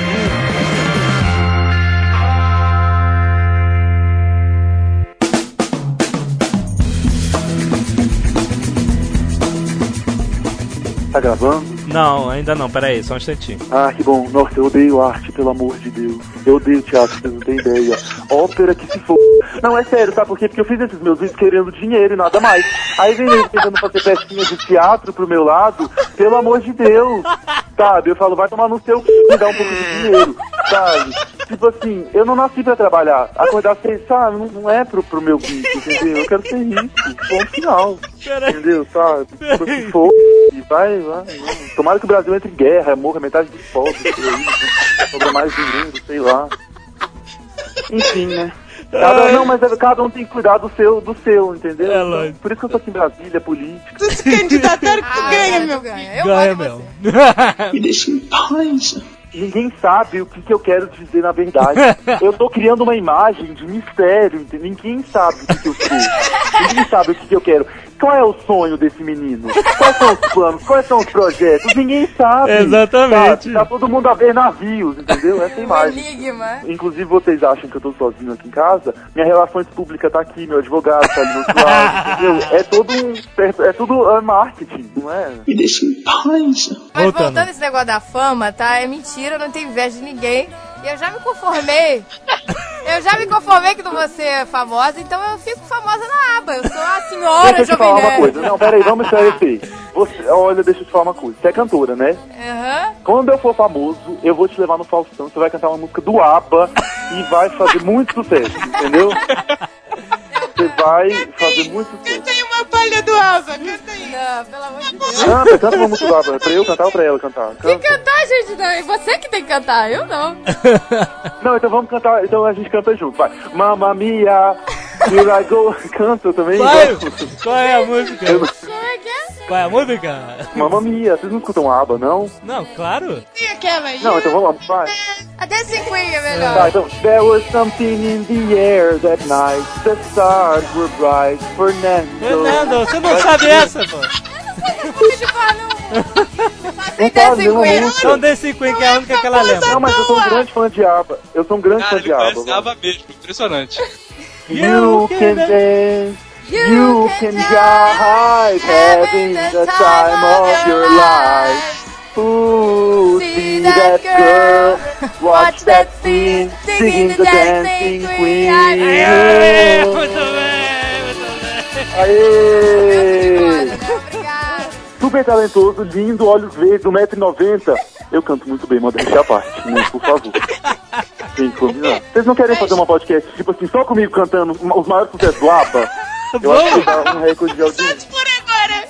Tá gravando? Não, ainda não, peraí, só um instantinho. Ah, que bom. Nossa, eu odeio arte, pelo amor de Deus. Eu odeio teatro, vocês não têm ideia. Ópera que se for. Não, é sério, sabe por quê? Porque eu fiz esses meus vídeos querendo dinheiro e nada mais. Aí vem ele tentando fazer pecinhas de teatro pro meu lado, pelo amor de Deus. Sabe? Eu falo, vai tomar no seu c... e dar um pouco de dinheiro. Sabe? Tipo assim, eu não nasci pra trabalhar. Acordar cedo, sabe? Não, não é pro, pro meu bicho, entendeu? Eu quero ser rico. Ponto final. Entendeu? Sabe? Tipo assim, for, e vai, vai. vai. Tomara que o Brasil entre em guerra, morra metade dos pobres, aí, sobra mais dinheiro, sei lá. Enfim, né? Cada, não, mas é- cada um tem que cuidar do seu, do seu, entendeu? É lógico. Por isso que eu tô aqui em Brasília, política. Tu se candidatar que tu Ah, ganha, é, meu ganha. Eu Ganha você. Me deixa em paz. Ninguém sabe o que, que eu quero dizer na verdade. Eu tô criando uma imagem de mistério? Ninguém sabe o que, que eu sou. Ninguém sabe o que, que eu quero. Qual é o sonho desse menino? Quais são os planos? Quais são os projetos? Ninguém sabe. Exatamente. sabe? Tá todo mundo a ver navios, entendeu? Essa é Um imagem. enigma. Inclusive, vocês acham que eu tô sozinho aqui em casa? Minha relações pública tá aqui, meu advogado tá ali no outro lado, entendeu? É todo um. É tudo é marketing, não é? Me deixa em paz. Mas Voltando. voltando esse negócio da fama, tá? É mentira, eu não tenho inveja de ninguém. E eu já me conformei. Eu já me conformei que não vou ser famosa, então eu fico famosa na aba. Eu sou a senhora Deixa eu te falar uma coisa. Não, peraí, vamos esclarecer. Você, olha, deixa eu te falar uma coisa. Você é cantora, né? Aham. Quando eu for famoso, eu vou te levar no Faustão. Você vai cantar uma música do ABBA e vai fazer muito sucesso, entendeu? Vai fazer muito sucesso. Canta aí uma palha do Alva, canta aí. Não, pelo amor de Deus. Canta, canta uma música do ABBA. É pra eu cantar ou pra ela cantar? Tem que Canta. cantar, gente, não. É você que tem que cantar, eu não. Não, então vamos cantar. Então a gente canta junto. Vai. Mamma mia, here I go. Canta também. Vai! Qual é a música? Eu- Qual é a música? Mamma mia, vocês não escutam ABBA, não? Não, claro. Aquela. Não, então vamos lá, vai. A Dancing Queen é Tá, melhor. então. There was something in the air that night. The stars were bright. Fernando. Fernando, você não sabe essa, pô. Não. Tá. Então desse Queen que é a única que ela lembra. Não, mas eu sou um grande fã de ABBA. Eu sou um grande Cara, fã de ele ABBA. conhece Ava mesmo, impressionante. You can dance, you can jive, having the time of your life. Ooh, see that girl, watch that scene, singing the dancing queen. Aê, muito bem, muito bem. Aê! Obrigada. Super talentoso, lindo, olhos verdes, 1,90m. Eu canto muito bem, modéstia à parte, né? Por favor. Tem que combinar. Vocês não querem fazer uma podcast, tipo assim, só comigo cantando os maiores sucessos do ABBA? Eu acho que um recorde de audiência. Por agora.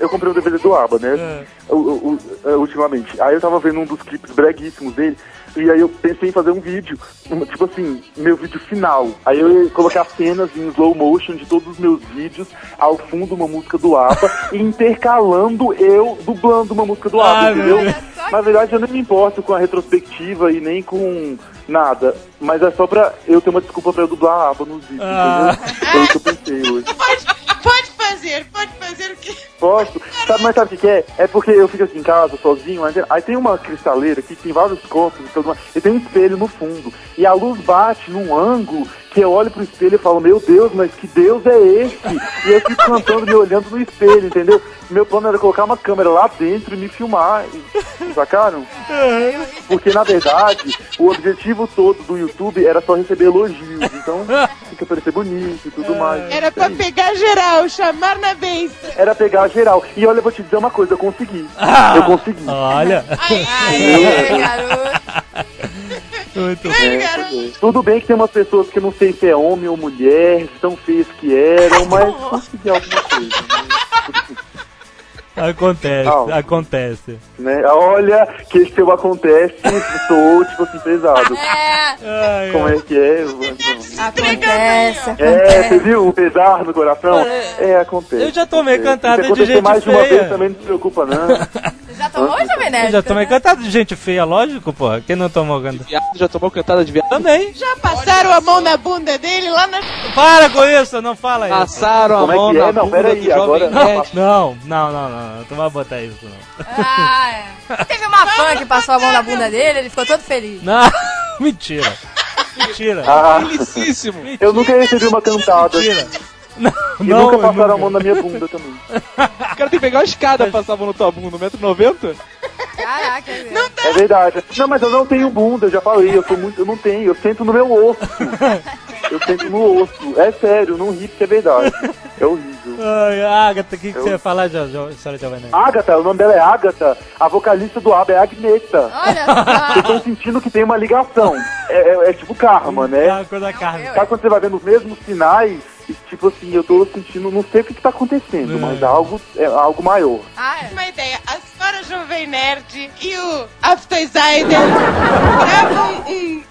Eu comprei um DVD do ABBA, né? O- o- o- é, ultimamente. Aí eu tava vendo um dos clipes breguíssimos dele. E aí eu pensei em fazer um vídeo, um- tipo assim, meu vídeo final. Aí eu ia colocar cenas em slow motion de todos os meus vídeos, ao fundo uma música do ABBA, e intercalando eu dublando uma música do ABBA, Ai, meu entendeu? Deus. Na verdade eu nem me importo com a retrospectiva e nem com nada. Mas é só pra eu ter uma desculpa pra eu dublar a ABBA nos vídeos, Ah. entendeu? Foi o que eu pensei hoje. Pode, pode fazer, pode fazer o que. Posso? Sabe, mas sabe o que, que é? É porque eu fico aqui em casa, sozinho, aí, tem uma cristaleira que tem vários copos e tudo mais, e tem um espelho no fundo. E a luz bate num ângulo que eu olho pro espelho e falo, meu Deus, mas que Deus é esse? E eu fico cantando me olhando no espelho, entendeu? Meu plano era colocar uma câmera lá dentro e me filmar. Sacaram? Porque na verdade, o objetivo todo do YouTube era só receber elogios. Então, tem que parecer bonito e tudo mais. Era É pra pegar geral, chamar na vez. Era pegar geral. E olha, eu vou te dizer uma coisa, eu consegui. Ah. Eu consegui. Olha, garoto. muito É, bem. é. Tudo bem que tem umas pessoas que não sei se é homem ou mulher, tão feias que eram, mas consegui alguma coisa. Acontece, Ah. acontece. Né? Olha, que esse seu acontece, sou, tipo assim, pesado. É, Como é que é? acontece, É, você viu o pesar no coração? É, acontece. Eu já tomei acontece. cantada Se de gente mais de uma feia. vez também não se preocupa, não. Já tomou, Jovem Nerd? Eu já tomei cantada de gente feia, lógico, porra. Quem não tomou cantada? Viado já tomou cantada de viado? Também. Já passaram a mão na bunda dele lá na. Para com isso, não fala isso. Passaram Como a é mão é? na Não, bunda peraí, do jovem agora- nerd. Não, não, não, não, não. Tu vai botar isso, não. Ah, é. Teve uma fã que passou a mão na bunda dele, ele ficou todo feliz. Não, mentira. Mentira. Ah, Felicíssimo. eu nunca recebi uma cantada. Mentira. E não, nunca passaram nunca. a mão na minha bunda também. O cara tem que pegar uma escada pra passar a mão na tua bunda, 1,90m? Caraca, não É verdade. Não, mas eu não tenho bunda, eu já falei, eu sou muito. Eu não tenho, eu sento no meu osso. Eu sento no osso. É sério, não ri porque é verdade. É horrível. Ai, Agatha, o que, que Eu- você ia falar de jo, história de Nerd? Agatha, o nome dela é Agatha, a vocalista do ABBA é Agneta. Olha Vocês só. estão sentindo que tem uma ligação. É, é- é tipo karma, É né? uma coisa da carne. Sabe quando você vai vendo os mesmos sinais? Tipo assim, eu tô sentindo, não sei o que, que tá acontecendo, É. mas algo, é algo maior. Ah, é. Uma ideia, a senhora Jovem Nerd e o Aftersider gravam um,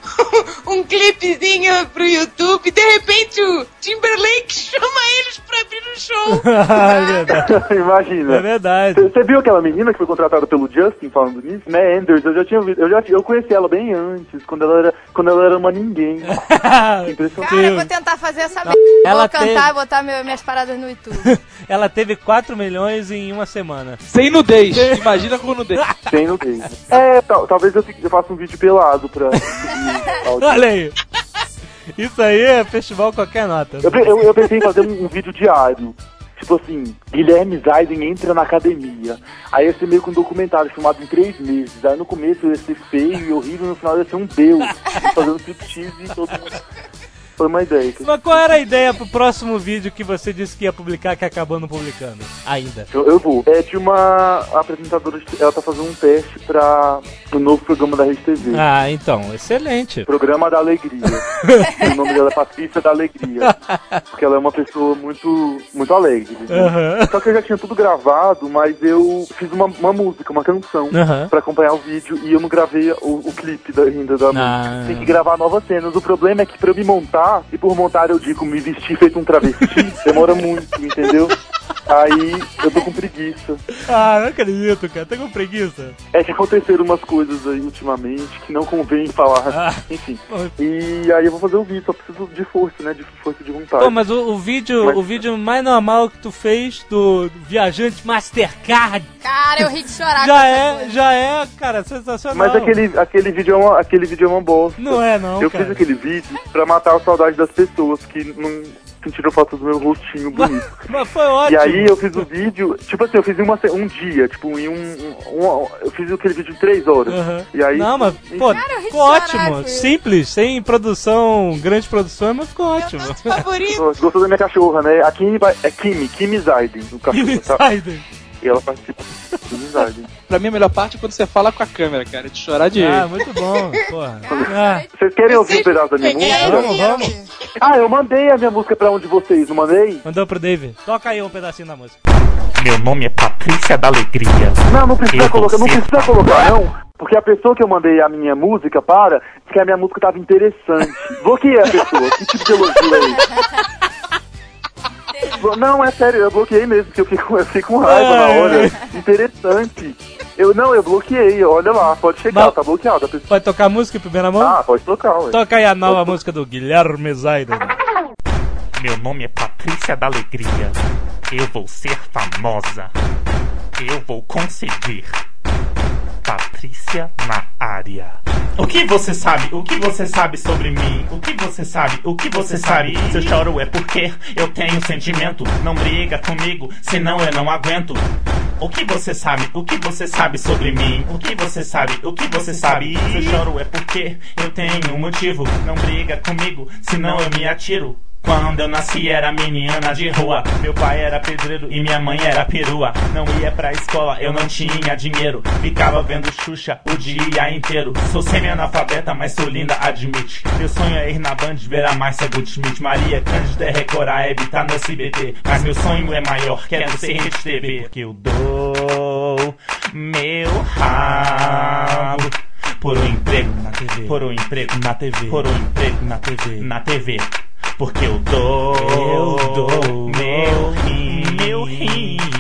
um clipezinho pro YouTube, de repente o Timberlake chama eles pra abrir um show. é verdade. Imagina. É verdade. Você viu aquela menina que foi contratada pelo Justin falando nisso? Né, Anders, eu já tinha ouvido, eu já eu conheci ela bem antes, quando ela era, quando ela era uma ninguém. Impressionante. Cara, eu vou tentar fazer essa merda. Ela Vou cantar teve- e botar meu- minhas paradas no YouTube. Ela teve 4 milhões em uma semana. Sem nudez. Imagina com nudez. Tem no game. É, tal- talvez eu, eu faça um vídeo pelado pra. Olha aí. Isso aí é festival qualquer nota. Eu, eu, eu pensei em fazer um, um vídeo diário. Tipo assim, Guilherme Zaiden entra na academia. Aí ia ser meio que um documentário filmado em três meses. Aí no começo ia ser feio e horrível, no final ia ser um deus. Fazendo striptease e todo mundo. Foi uma ideia. que- Mas qual era a ideia pro próximo vídeo que você disse que ia publicar que acabou não publicando? Ainda. Eu, eu vou. É de uma apresentadora, ela tá fazendo um teste pra um novo programa da Rede TV. Ah, então, excelente. Programa da Alegria. o nome dela é Patrícia da Alegria. Porque ela é uma pessoa muito, muito alegre. né? Aham. Só que eu já tinha tudo gravado, mas eu fiz uma, uma música, uma canção, Aham. pra acompanhar o vídeo e eu não gravei o, o clipe da, ainda da Ah. música. Tem que gravar novas cenas. O problema é que pra eu me montar, e por montar eu digo me vestir feito um travesti, demora muito, entendeu? Aí eu tô com preguiça. Ah, não acredito, cara. Tá com preguiça? É que aconteceram umas coisas aí ultimamente que não convém falar. Ah. Enfim. E aí eu vou fazer o vídeo, só preciso de força, né? De força de vontade. Pô, mas o, o vídeo, Mas- o vídeo mais normal que tu fez do viajante Mastercard Cara, eu ri de chorar. já é, coisa. já é, cara, sensacional. Mas aquele, aquele, vídeo é uma, aquele vídeo é uma bosta. Não é, não, Eu cara. fiz aquele vídeo pra matar a saudade das pessoas que não sentiram falta do meu rostinho bonito. Mas foi ótimo. E aí eu fiz o vídeo, tipo assim, eu fiz em uma, um dia, tipo, em um, um- um- Eu fiz aquele vídeo em três horas. Aham. E aí. Não, mas, pô, Cara, ficou ótimo. Simples, sem produção, grande produção, mas ficou ótimo. Favorito. Gostou da minha cachorra, né? A Kimi é Kimi, Kimi Zaiden, o cachorro, tá? Insider. E ela participa do. Pra mim, a melhor parte é quando você fala com a câmera, cara. De chorar de Ah, muito bom, porra. Ah, Vocês querem ouvir um pedaço da minha música? Vamos, vamos. Ah, eu mandei a minha música pra um de vocês, não mandei? mandou pro Dave. Toca aí um pedacinho da música. Meu nome é Patrícia da Alegria. Não, não precisa Eu colocar, não precisa colocar, não. Porque a pessoa que eu mandei a minha música para, disse que a minha música tava interessante. Bloqueei a pessoa. Que tipo de elogio é esse? Não, é sério, eu bloqueei mesmo, porque eu fiquei com, eu fiquei com raiva na hora. Interessante. Eu não, eu bloqueei, olha lá, pode chegar, Mas- tá bloqueado pessoa. Pode tocar a música em primeira mão? Ah, pode tocar, ué. Toca aí a nova música do Guilherme Zaiden. Meu nome é Patrícia da Alegria. Eu vou ser famosa. Eu vou conseguir. Patrícia na área. O que você sabe? O que você sabe sobre mim? O que você sabe? O que você sabe? Se eu choro é porque eu tenho sentimento. Não briga comigo, senão eu não aguento. O que você sabe? O que você sabe sobre mim? O que você sabe? O que você sabe? Se eu choro é porque eu tenho um motivo. Não briga comigo, senão eu me atiro. Quando eu nasci era menina de rua. Meu pai era pedreiro e minha mãe era perua. Não ia pra escola, eu não tinha dinheiro. Ficava vendo Xuxa o dia inteiro. Sou semi-analfabeta, mas sou linda, admite. Meu sonho é ir na Band ver a Márcia Goldschmidt Maria Cândida é Record, a Hebe tá no SBT Mas meu sonho é maior, quero ser Rede TV Porque eu dou meu rabo por um emprego na TV, por um emprego na TV, por um emprego na TV, na TV. Porque eu dou, eu dou meu rim, meu rim.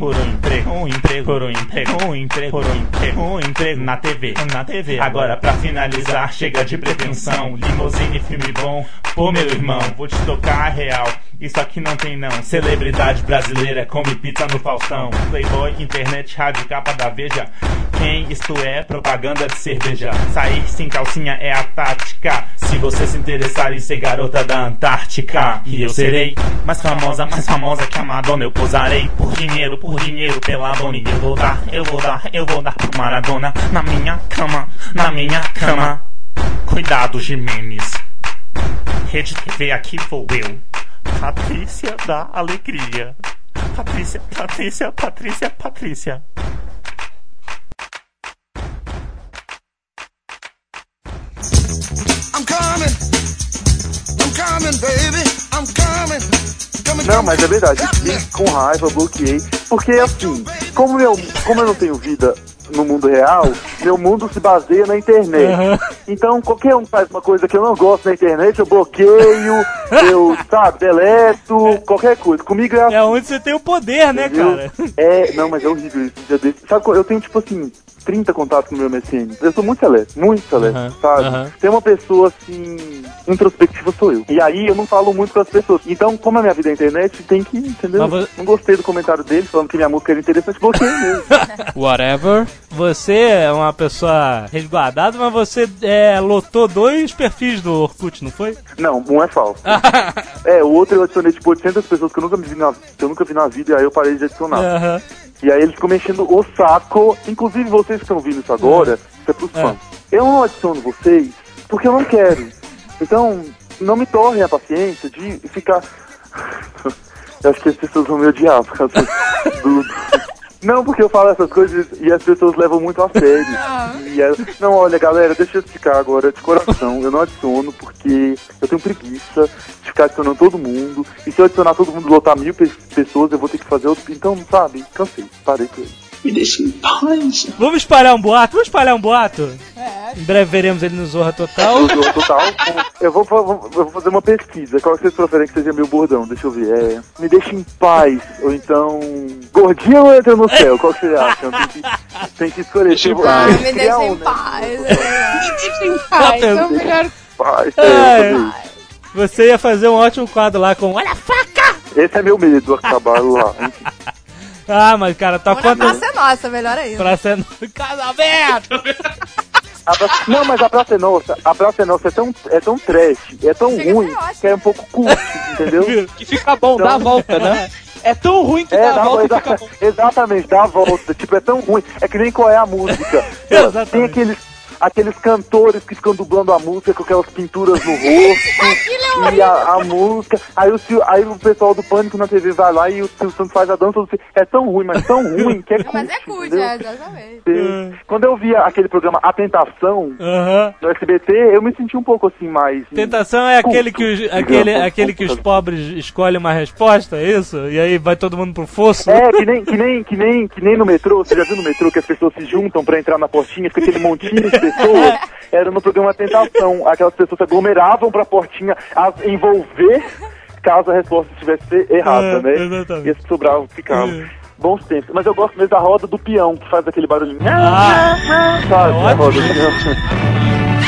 Por um emprego, um emprego, por um emprego, um emprego, por um emprego, um emprego na TV, na TV. Agora pra finalizar, chega de pretensão. Limousine, filme bom, pô meu irmão, vou te tocar a real. Isso aqui não tem não. Celebridade brasileira come pizza no Faustão. Playboy, internet, rádio, capa da Veja. Quem isto é? Propaganda de cerveja. Sair sem calcinha é a tática. Se você se interessar em ser garota da Antártica. E eu serei mais famosa, mais famosa que a Madonna. Eu posarei por dinheiro, por dinheiro, pela dona. E eu vou dar, eu vou dar, eu vou dar pro Maradona. Na minha cama, na minha cama. Cuidado, Jimenez. Rede TV aqui vou eu. Patrícia da Alegria. Patrícia, Patrícia, Patrícia, Patrícia. I'm coming. I'm coming, baby. Não, mas é verdade. Fiquei com raiva, bloqueei. Porque assim, como, meu, como eu não tenho vida no mundo real, meu mundo se baseia na internet. Então, qualquer um faz uma coisa que eu não gosto na internet, eu bloqueio, eu, sabe, deleto, qualquer coisa. Comigo é assim. É onde você tem o poder, né, Entendeu? cara? É, não, mas é horrível isso. Sabe, eu tenho tipo assim, 30 contatos no meu MSN. Eu sou muito seleto, muito seleto, Aham, sabe? aham. Tem uma pessoa assim, introspectiva sou eu. E aí eu não falo muito com as pessoas. Então, como a minha vida é internet, tem que, entendeu? Mas vo- Não gostei do comentário dele, falando que minha música era interessante, bloqueei mesmo. Whatever. Você é uma pessoa resguardada, mas você é, lotou dois perfis do Orkut, não foi? não, um é falso. é, o outro eu adicionei tipo 800 pessoas que eu nunca vi na, que eu nunca vi na vida, e aí eu parei de adicionar. Aham. E aí eles ficam mexendo o saco. Inclusive vocês que estão ouvindo isso agora, isso é pros É. fãs. Eu não adiciono vocês porque eu não quero. Então, não me tornem a paciência de ficar. eu acho que as pessoas vão me odiar por causa do. Não, porque eu falo essas coisas e as pessoas levam muito a sério. E aí- não, olha, galera, deixa eu explicar agora de coração. Eu não adiciono porque eu tenho preguiça de ficar adicionando todo mundo. E se eu adicionar todo mundo e lotar mil pe- pessoas, eu vou ter que fazer outro. Então, sabe, cansei. Parei com isso. Me deixa em paz. Vamos espalhar um boato? Vamos espalhar um boato? Em breve veremos ele no Zorra Total. Eu dou total. Eu vou, vou- eu vou fazer uma pesquisa. Qual que vocês preferem que seja meu bordão? Deixa eu ver. É. Me deixa em paz. Ou então. Gordinha ou entra no céu? Qual que vocês acham? Tem que, tem que escolher. Deixa em paz. Ah, me criar deixa um, em né? paz. Me deixa em paz, é o melhor. Paz, é, É. Você ia fazer um ótimo quadro lá com. Olha a faca! Esse é meu medo, acabar lá. Ah, mas cara, tá na quanto. praça é nossa, melhor ainda. Praça é Casamento! A praça- Não, mas a Praça é Nossa, a Praça é Nossa é tão, é tão trash, é tão Chega ruim, que é um pouco cult, entendeu? Que fica bom, dá a volta, né? É tão ruim que É, dá a volta e exa- fica bom. exatamente, dá a volta. Tipo, é tão ruim. É que nem qual é a música. Exatamente. Tem aqueles, aqueles cantores que ficam dublando a música com aquelas pinturas no rosto. e a, a música. Aí o, Sil- aí o pessoal do Pânico na TV vai lá e o Silvio Santos faz a dança É tão ruim, mas tão ruim que é cult. Mas é cult, é, exatamente. Sim. Quando eu via aquele programa A Tentação Aham. no SBT, eu me senti um pouco assim mais. Tentação é aquele que os, aquele, aquele que os pobres escolhem uma resposta, é isso? E aí vai todo mundo pro fosso? É, que nem, que, nem, que, nem, que nem no metrô, você já viu no metrô que as pessoas se juntam pra entrar na portinha, fica aquele montinho de pessoas. Era no programa Tentação, aquelas pessoas se aglomeravam pra portinha as envolver caso a resposta estivesse errada, É, né? exatamente. E as sobravam ficavam. É. Bons tempos. Mas eu gosto mesmo da roda do peão, que faz aquele barulhinho. Ah, Sabe, a ótimo. roda do peão.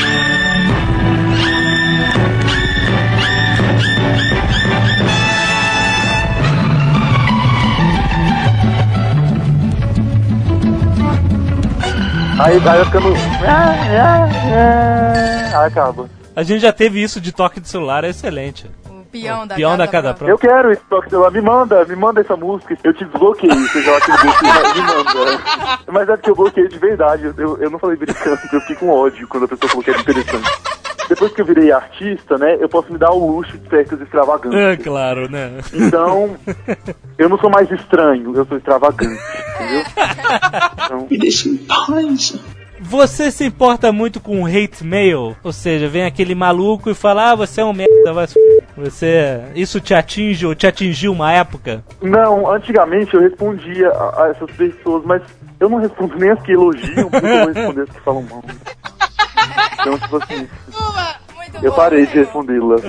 Aí, vai ficando. Aí acaba. a gente já teve isso de toque de celular, é excelente. Peão da Peão casa da casa própria. Eu quero esse toque celular. Me manda, me manda essa música. Eu te desbloqueio. Você joga aquele bloqueio, me manda. Mas é porque eu bloqueei de verdade. Eu, eu não falei brincando, eu fiquei com ódio quando a pessoa falou que era interessante. Depois que eu virei artista, né, eu posso me dar o luxo de festas extravagantes. É, claro, né? Então, eu não sou mais estranho, eu sou extravagante, entendeu? Então, Me deixa em paz. Você se importa muito com hate mail? Ou seja, vem aquele maluco e fala, ah, você é um merda, vai se f***. Você. Isso te atinge ou te atingiu uma época? não, antigamente eu respondia a, a essas pessoas, mas eu não respondo nem as que elogiam, porque eu vou responder as que falam mal. Então, tipo assim, Uma, muito eu boa, parei de respondê-las.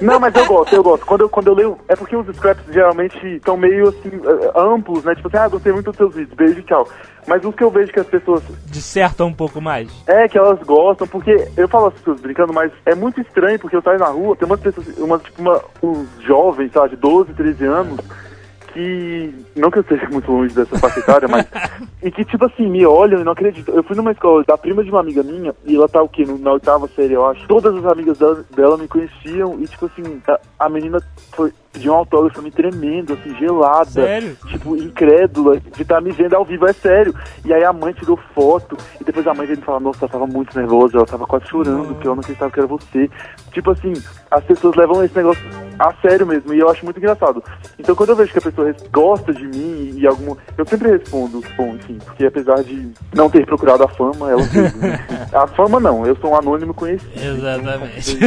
Não, mas eu gosto, eu gosto. Quando eu, quando eu leio. É porque os scraps geralmente são meio assim, eh, amplos, né? Tipo assim, ah, gostei muito dos seus vídeos, beijo e tchau. Mas os que eu vejo que as pessoas. Disserta um pouco mais. É, que elas gostam, porque eu falo as pessoas brincando, mas é muito estranho, porque eu saio na rua, tem umas pessoas, umas, tipo, uma, uns jovens, sabe, de 12, 13 anos, que. Não que eu esteja muito longe dessa faixa etária, mas. e que, tipo assim, me olham e não acreditam. Eu fui numa escola da prima de uma amiga minha, e ela tá o quê? Na oitava série, eu acho. Todas as amigas dela, dela me conheciam, e, tipo assim, a, a menina foi. Pediu um autógrafo me tremendo, assim, gelada. Sério? Tipo, incrédula de estar me vendo ao vivo, é sério. E aí a mãe tirou foto, e depois a mãe veio me falar, nossa, ela tava muito nervosa, ela tava quase chorando, porque ela não acreditava que era você. Tipo assim, as pessoas levam esse negócio a sério mesmo, e eu acho muito engraçado. Então quando eu vejo que a pessoa gosta de mim e algum. Eu sempre respondo, bom, enfim, porque apesar de não ter procurado a fama, ela fez, né? A fama não, eu sou um anônimo conhecido. Exatamente.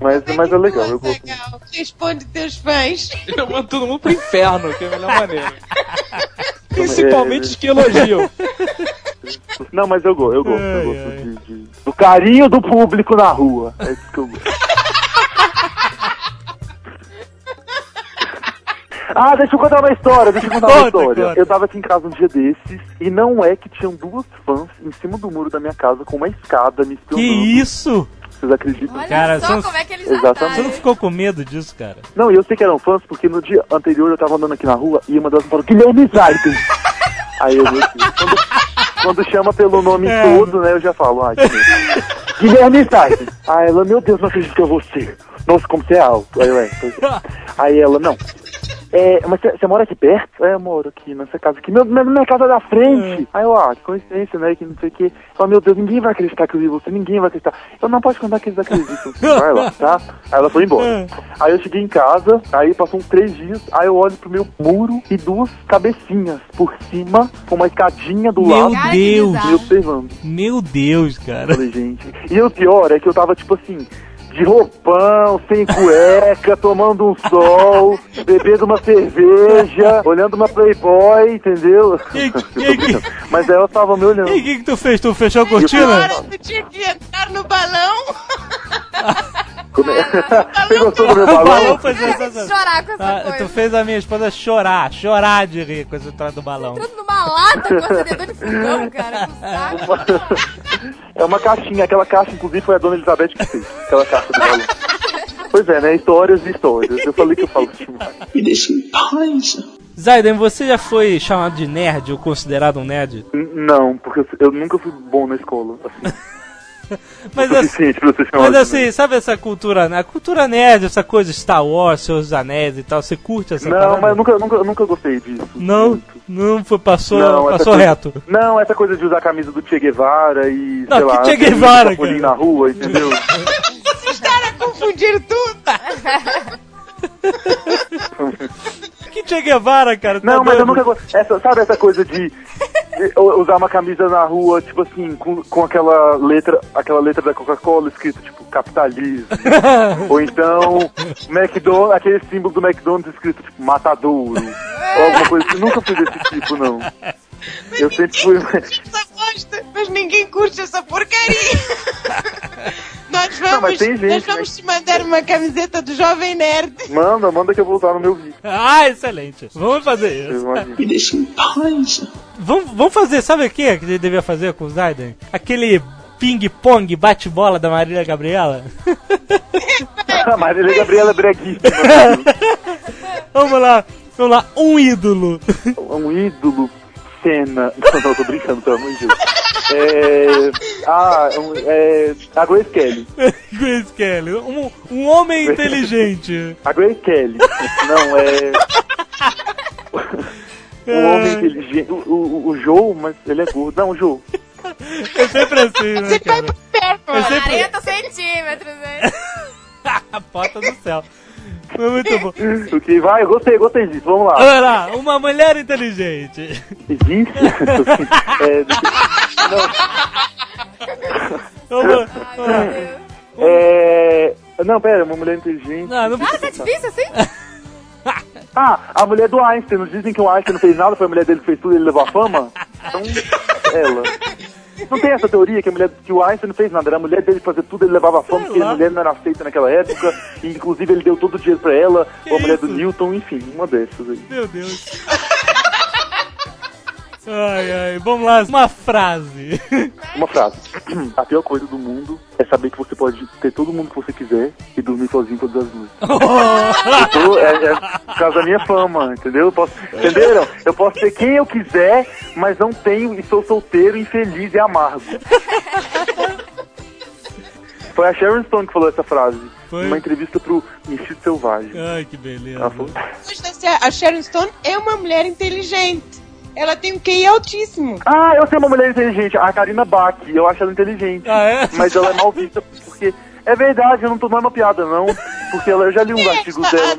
Mas, mas é legal, eu gosto. Legal. Responde teus fãs. Eu mando todo mundo pro inferno, que é a melhor maneira. Principalmente os que elogiam. Não, mas eu gosto, eu gosto, eu gosto de, de- do carinho do público na rua. É isso que eu gosto. Ah, deixa eu contar uma história, deixa eu contar uma história. conta. Eu tava aqui em casa um dia desses e não é que tinham duas fãs em cima do muro da minha casa com uma escada me Que espionando. isso? Vocês acreditam? Olha Cara, só são- como é que eles Exatamente. Você não ficou com medo disso, cara? Não, e eu sei que eram fãs porque no dia anterior eu tava andando aqui na rua e uma delas me falou, Guilherme Zaiden. Aí eu quando, quando chama pelo nome É. todo, né, eu já falo, ah, Guilherme. Guilherme Zaiden. Aí ela, meu Deus, não acredito que é você. Nossa, como você é alto. Aí eu, é, pois é. Aí ela, não. É, mas você mora aqui perto? É, eu moro aqui nessa casa aqui. Meu, minha, minha casa é da frente. Aí eu, ah, que coincidência, né? Que não sei o que. Fala, meu Deus, ninguém vai acreditar que eu vi você, ninguém vai acreditar. Eu não posso contar que eles acreditam. Vai lá, tá? Aí ela foi embora. Aí eu cheguei em casa, aí passou uns três dias, aí eu olho pro meu muro e duas cabecinhas por cima, com uma escadinha do Meu lado, que Deus. me observando. Meu Deus, cara. Falei, gente. E o pior é que eu tava, tipo assim, de roupão, sem cueca, tomando um sol, bebendo uma cerveja, olhando uma Playboy, entendeu? Eu tô que-. Mas ela tava me olhando. E o que, que tu fez? Tu fechou a Na cortina? hora tu tinha que entrar no balão. Como é? Você gostou do meu balão balão? foi sensacional. chorar com essa Ah, coisa. tu fez a minha esposa chorar, chorar de rir com essa entrada do balão. Entrando numa lata com acendedor de fogão, cara. É uma caixinha, aquela caixa, inclusive, foi a dona Elizabeth que fez. Aquela caixa do balão. Pois é, né? Histórias e histórias. Eu falei que eu falo demais. Me deixa em paz. Zaiden, você já foi chamado de nerd ou considerado um nerd? N- Não, porque eu, eu nunca fui bom na escola. Assim, Mas assim, mas assim, sabe essa cultura, a cultura nerd, essa coisa Star Wars, seus anéis e tal, você curte essa Não, parada? mas eu nunca, nunca, nunca gostei disso. Não, não foi, passou, Não, essa passou coisa- reto. Não, essa coisa de usar a camisa do Che Guevara e, Não, sei que lá... Che Guevara, cara? na rua, entendeu? Esses caras confundiram tudo. Que Che Guevara, cara? tá Não, mas eu nunca gostei... Essa, sabe essa coisa de de usar uma camisa na rua, tipo assim, com, com aquela letra, aquela letra da Coca-Cola escrito, tipo, capitalismo. Ou então, McDonald's, aquele símbolo do McDonald's escrito, tipo, matadouro. Ou alguma coisa assim. Nunca fui desse tipo, não. Eu sempre fui... Essa bosta, mas ninguém curte essa porcaria. Nós Não, vamos, mas tem gente, nós vamos né? te mandar uma camiseta do Jovem Nerd. Manda, manda que eu vou usar no meu vídeo. Ah, excelente. Vamos fazer isso. Me deixa em paz. Vamos, vamos fazer, sabe o que que a gente devia fazer com o Zaiden? Aquele ping-pong bate-bola da Marília Gabriela? A Marília Gabriela é breguíssima. Vamos lá, vamos lá, um ídolo. um ídolo cena. Não, não, tô brincando, pelo amor de Deus. É. Ah, um, é. A Grace Kelly. Grace Kelly, um, um homem inteligente. A Grace Kelly. Não, é. Um homem inteligente. O, o, o Joe, mas ele é gordo. Não, o Joe. É sempre assim, né, Você vai cara? perto. É sempre 40 centímetros, a porta do céu. Foi muito bom. O que vai? Eu gostei, gostei disso. Vamos lá. Olha lá, uma mulher inteligente. Existe? é, lá. é. Não, pera, uma mulher inteligente. Não, não Cara, tá difícil assim? Ah, a mulher do Einstein. Não dizem que o Einstein não fez nada, foi a mulher dele que fez tudo e ele levou a fama? Então, ela. Não tem essa teoria que, a mulher, que o Einstein não fez nada, era a mulher dele fazer tudo, ele levava Sei porque a mulher não era aceita naquela época, e inclusive ele deu todo o dinheiro pra ela, Que ou a mulher do isso? Newton, enfim, uma dessas aí. Meu Deus. Ai, ai, vamos lá, uma frase. Uma frase. A pior coisa do mundo é saber que você pode ter todo mundo que você quiser e dormir sozinho todas as noites. Eu tô, é, é por causa da minha fama, entendeu? Eu posso, entenderam? Eu posso ter quem eu quiser, mas não tenho e sou solteiro, infeliz e amargo. Foi a Sharon Stone que falou essa frase. Foi? Numa entrevista pro Instinto Selvagem. Ai, que beleza. Ela falou, A Sharon Stone é uma mulher inteligente. Ela tem um QI altíssimo. Ah, eu sei uma mulher inteligente, a Karina Bach, eu acho ela inteligente. Ah, é? Mas ela é mal vista porque. É verdade, eu não tô não é uma piada, não. Porque ela, eu já li uns artigos dela.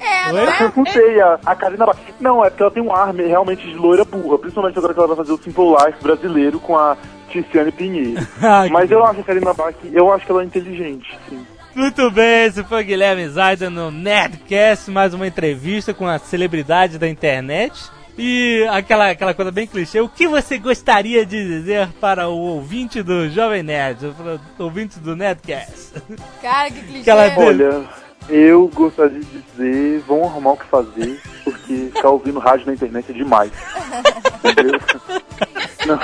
É, não Oi? é? Eu não sei, a, a Karina Bach. Não, é porque ela tem um ar me- realmente de loira burra, principalmente agora que ela vai fazer o Simple Life brasileiro com a Tiziane Pinheiro. Mas eu acho a Karina Bach, eu acho que ela é inteligente, sim. Muito bem, esse foi Guilherme Zayda no Nerdcast, mais uma entrevista com a celebridade da internet. E aquela, aquela coisa bem clichê, o que você gostaria de dizer para o ouvinte do Jovem Nerd, o ouvinte do Nerdcast? Cara, que clichê. Aquela Olha, eu gostaria de dizer, vão arrumar o que fazer, porque ficar ouvindo rádio na internet é demais. Entendeu? Não,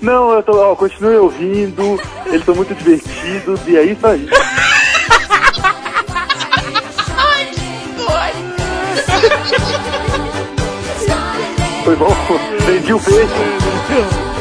não eu tô, ó, continue ouvindo, eles são muito divertidos e é isso aí. Ai, que. Foi bom? Vendi o peixe.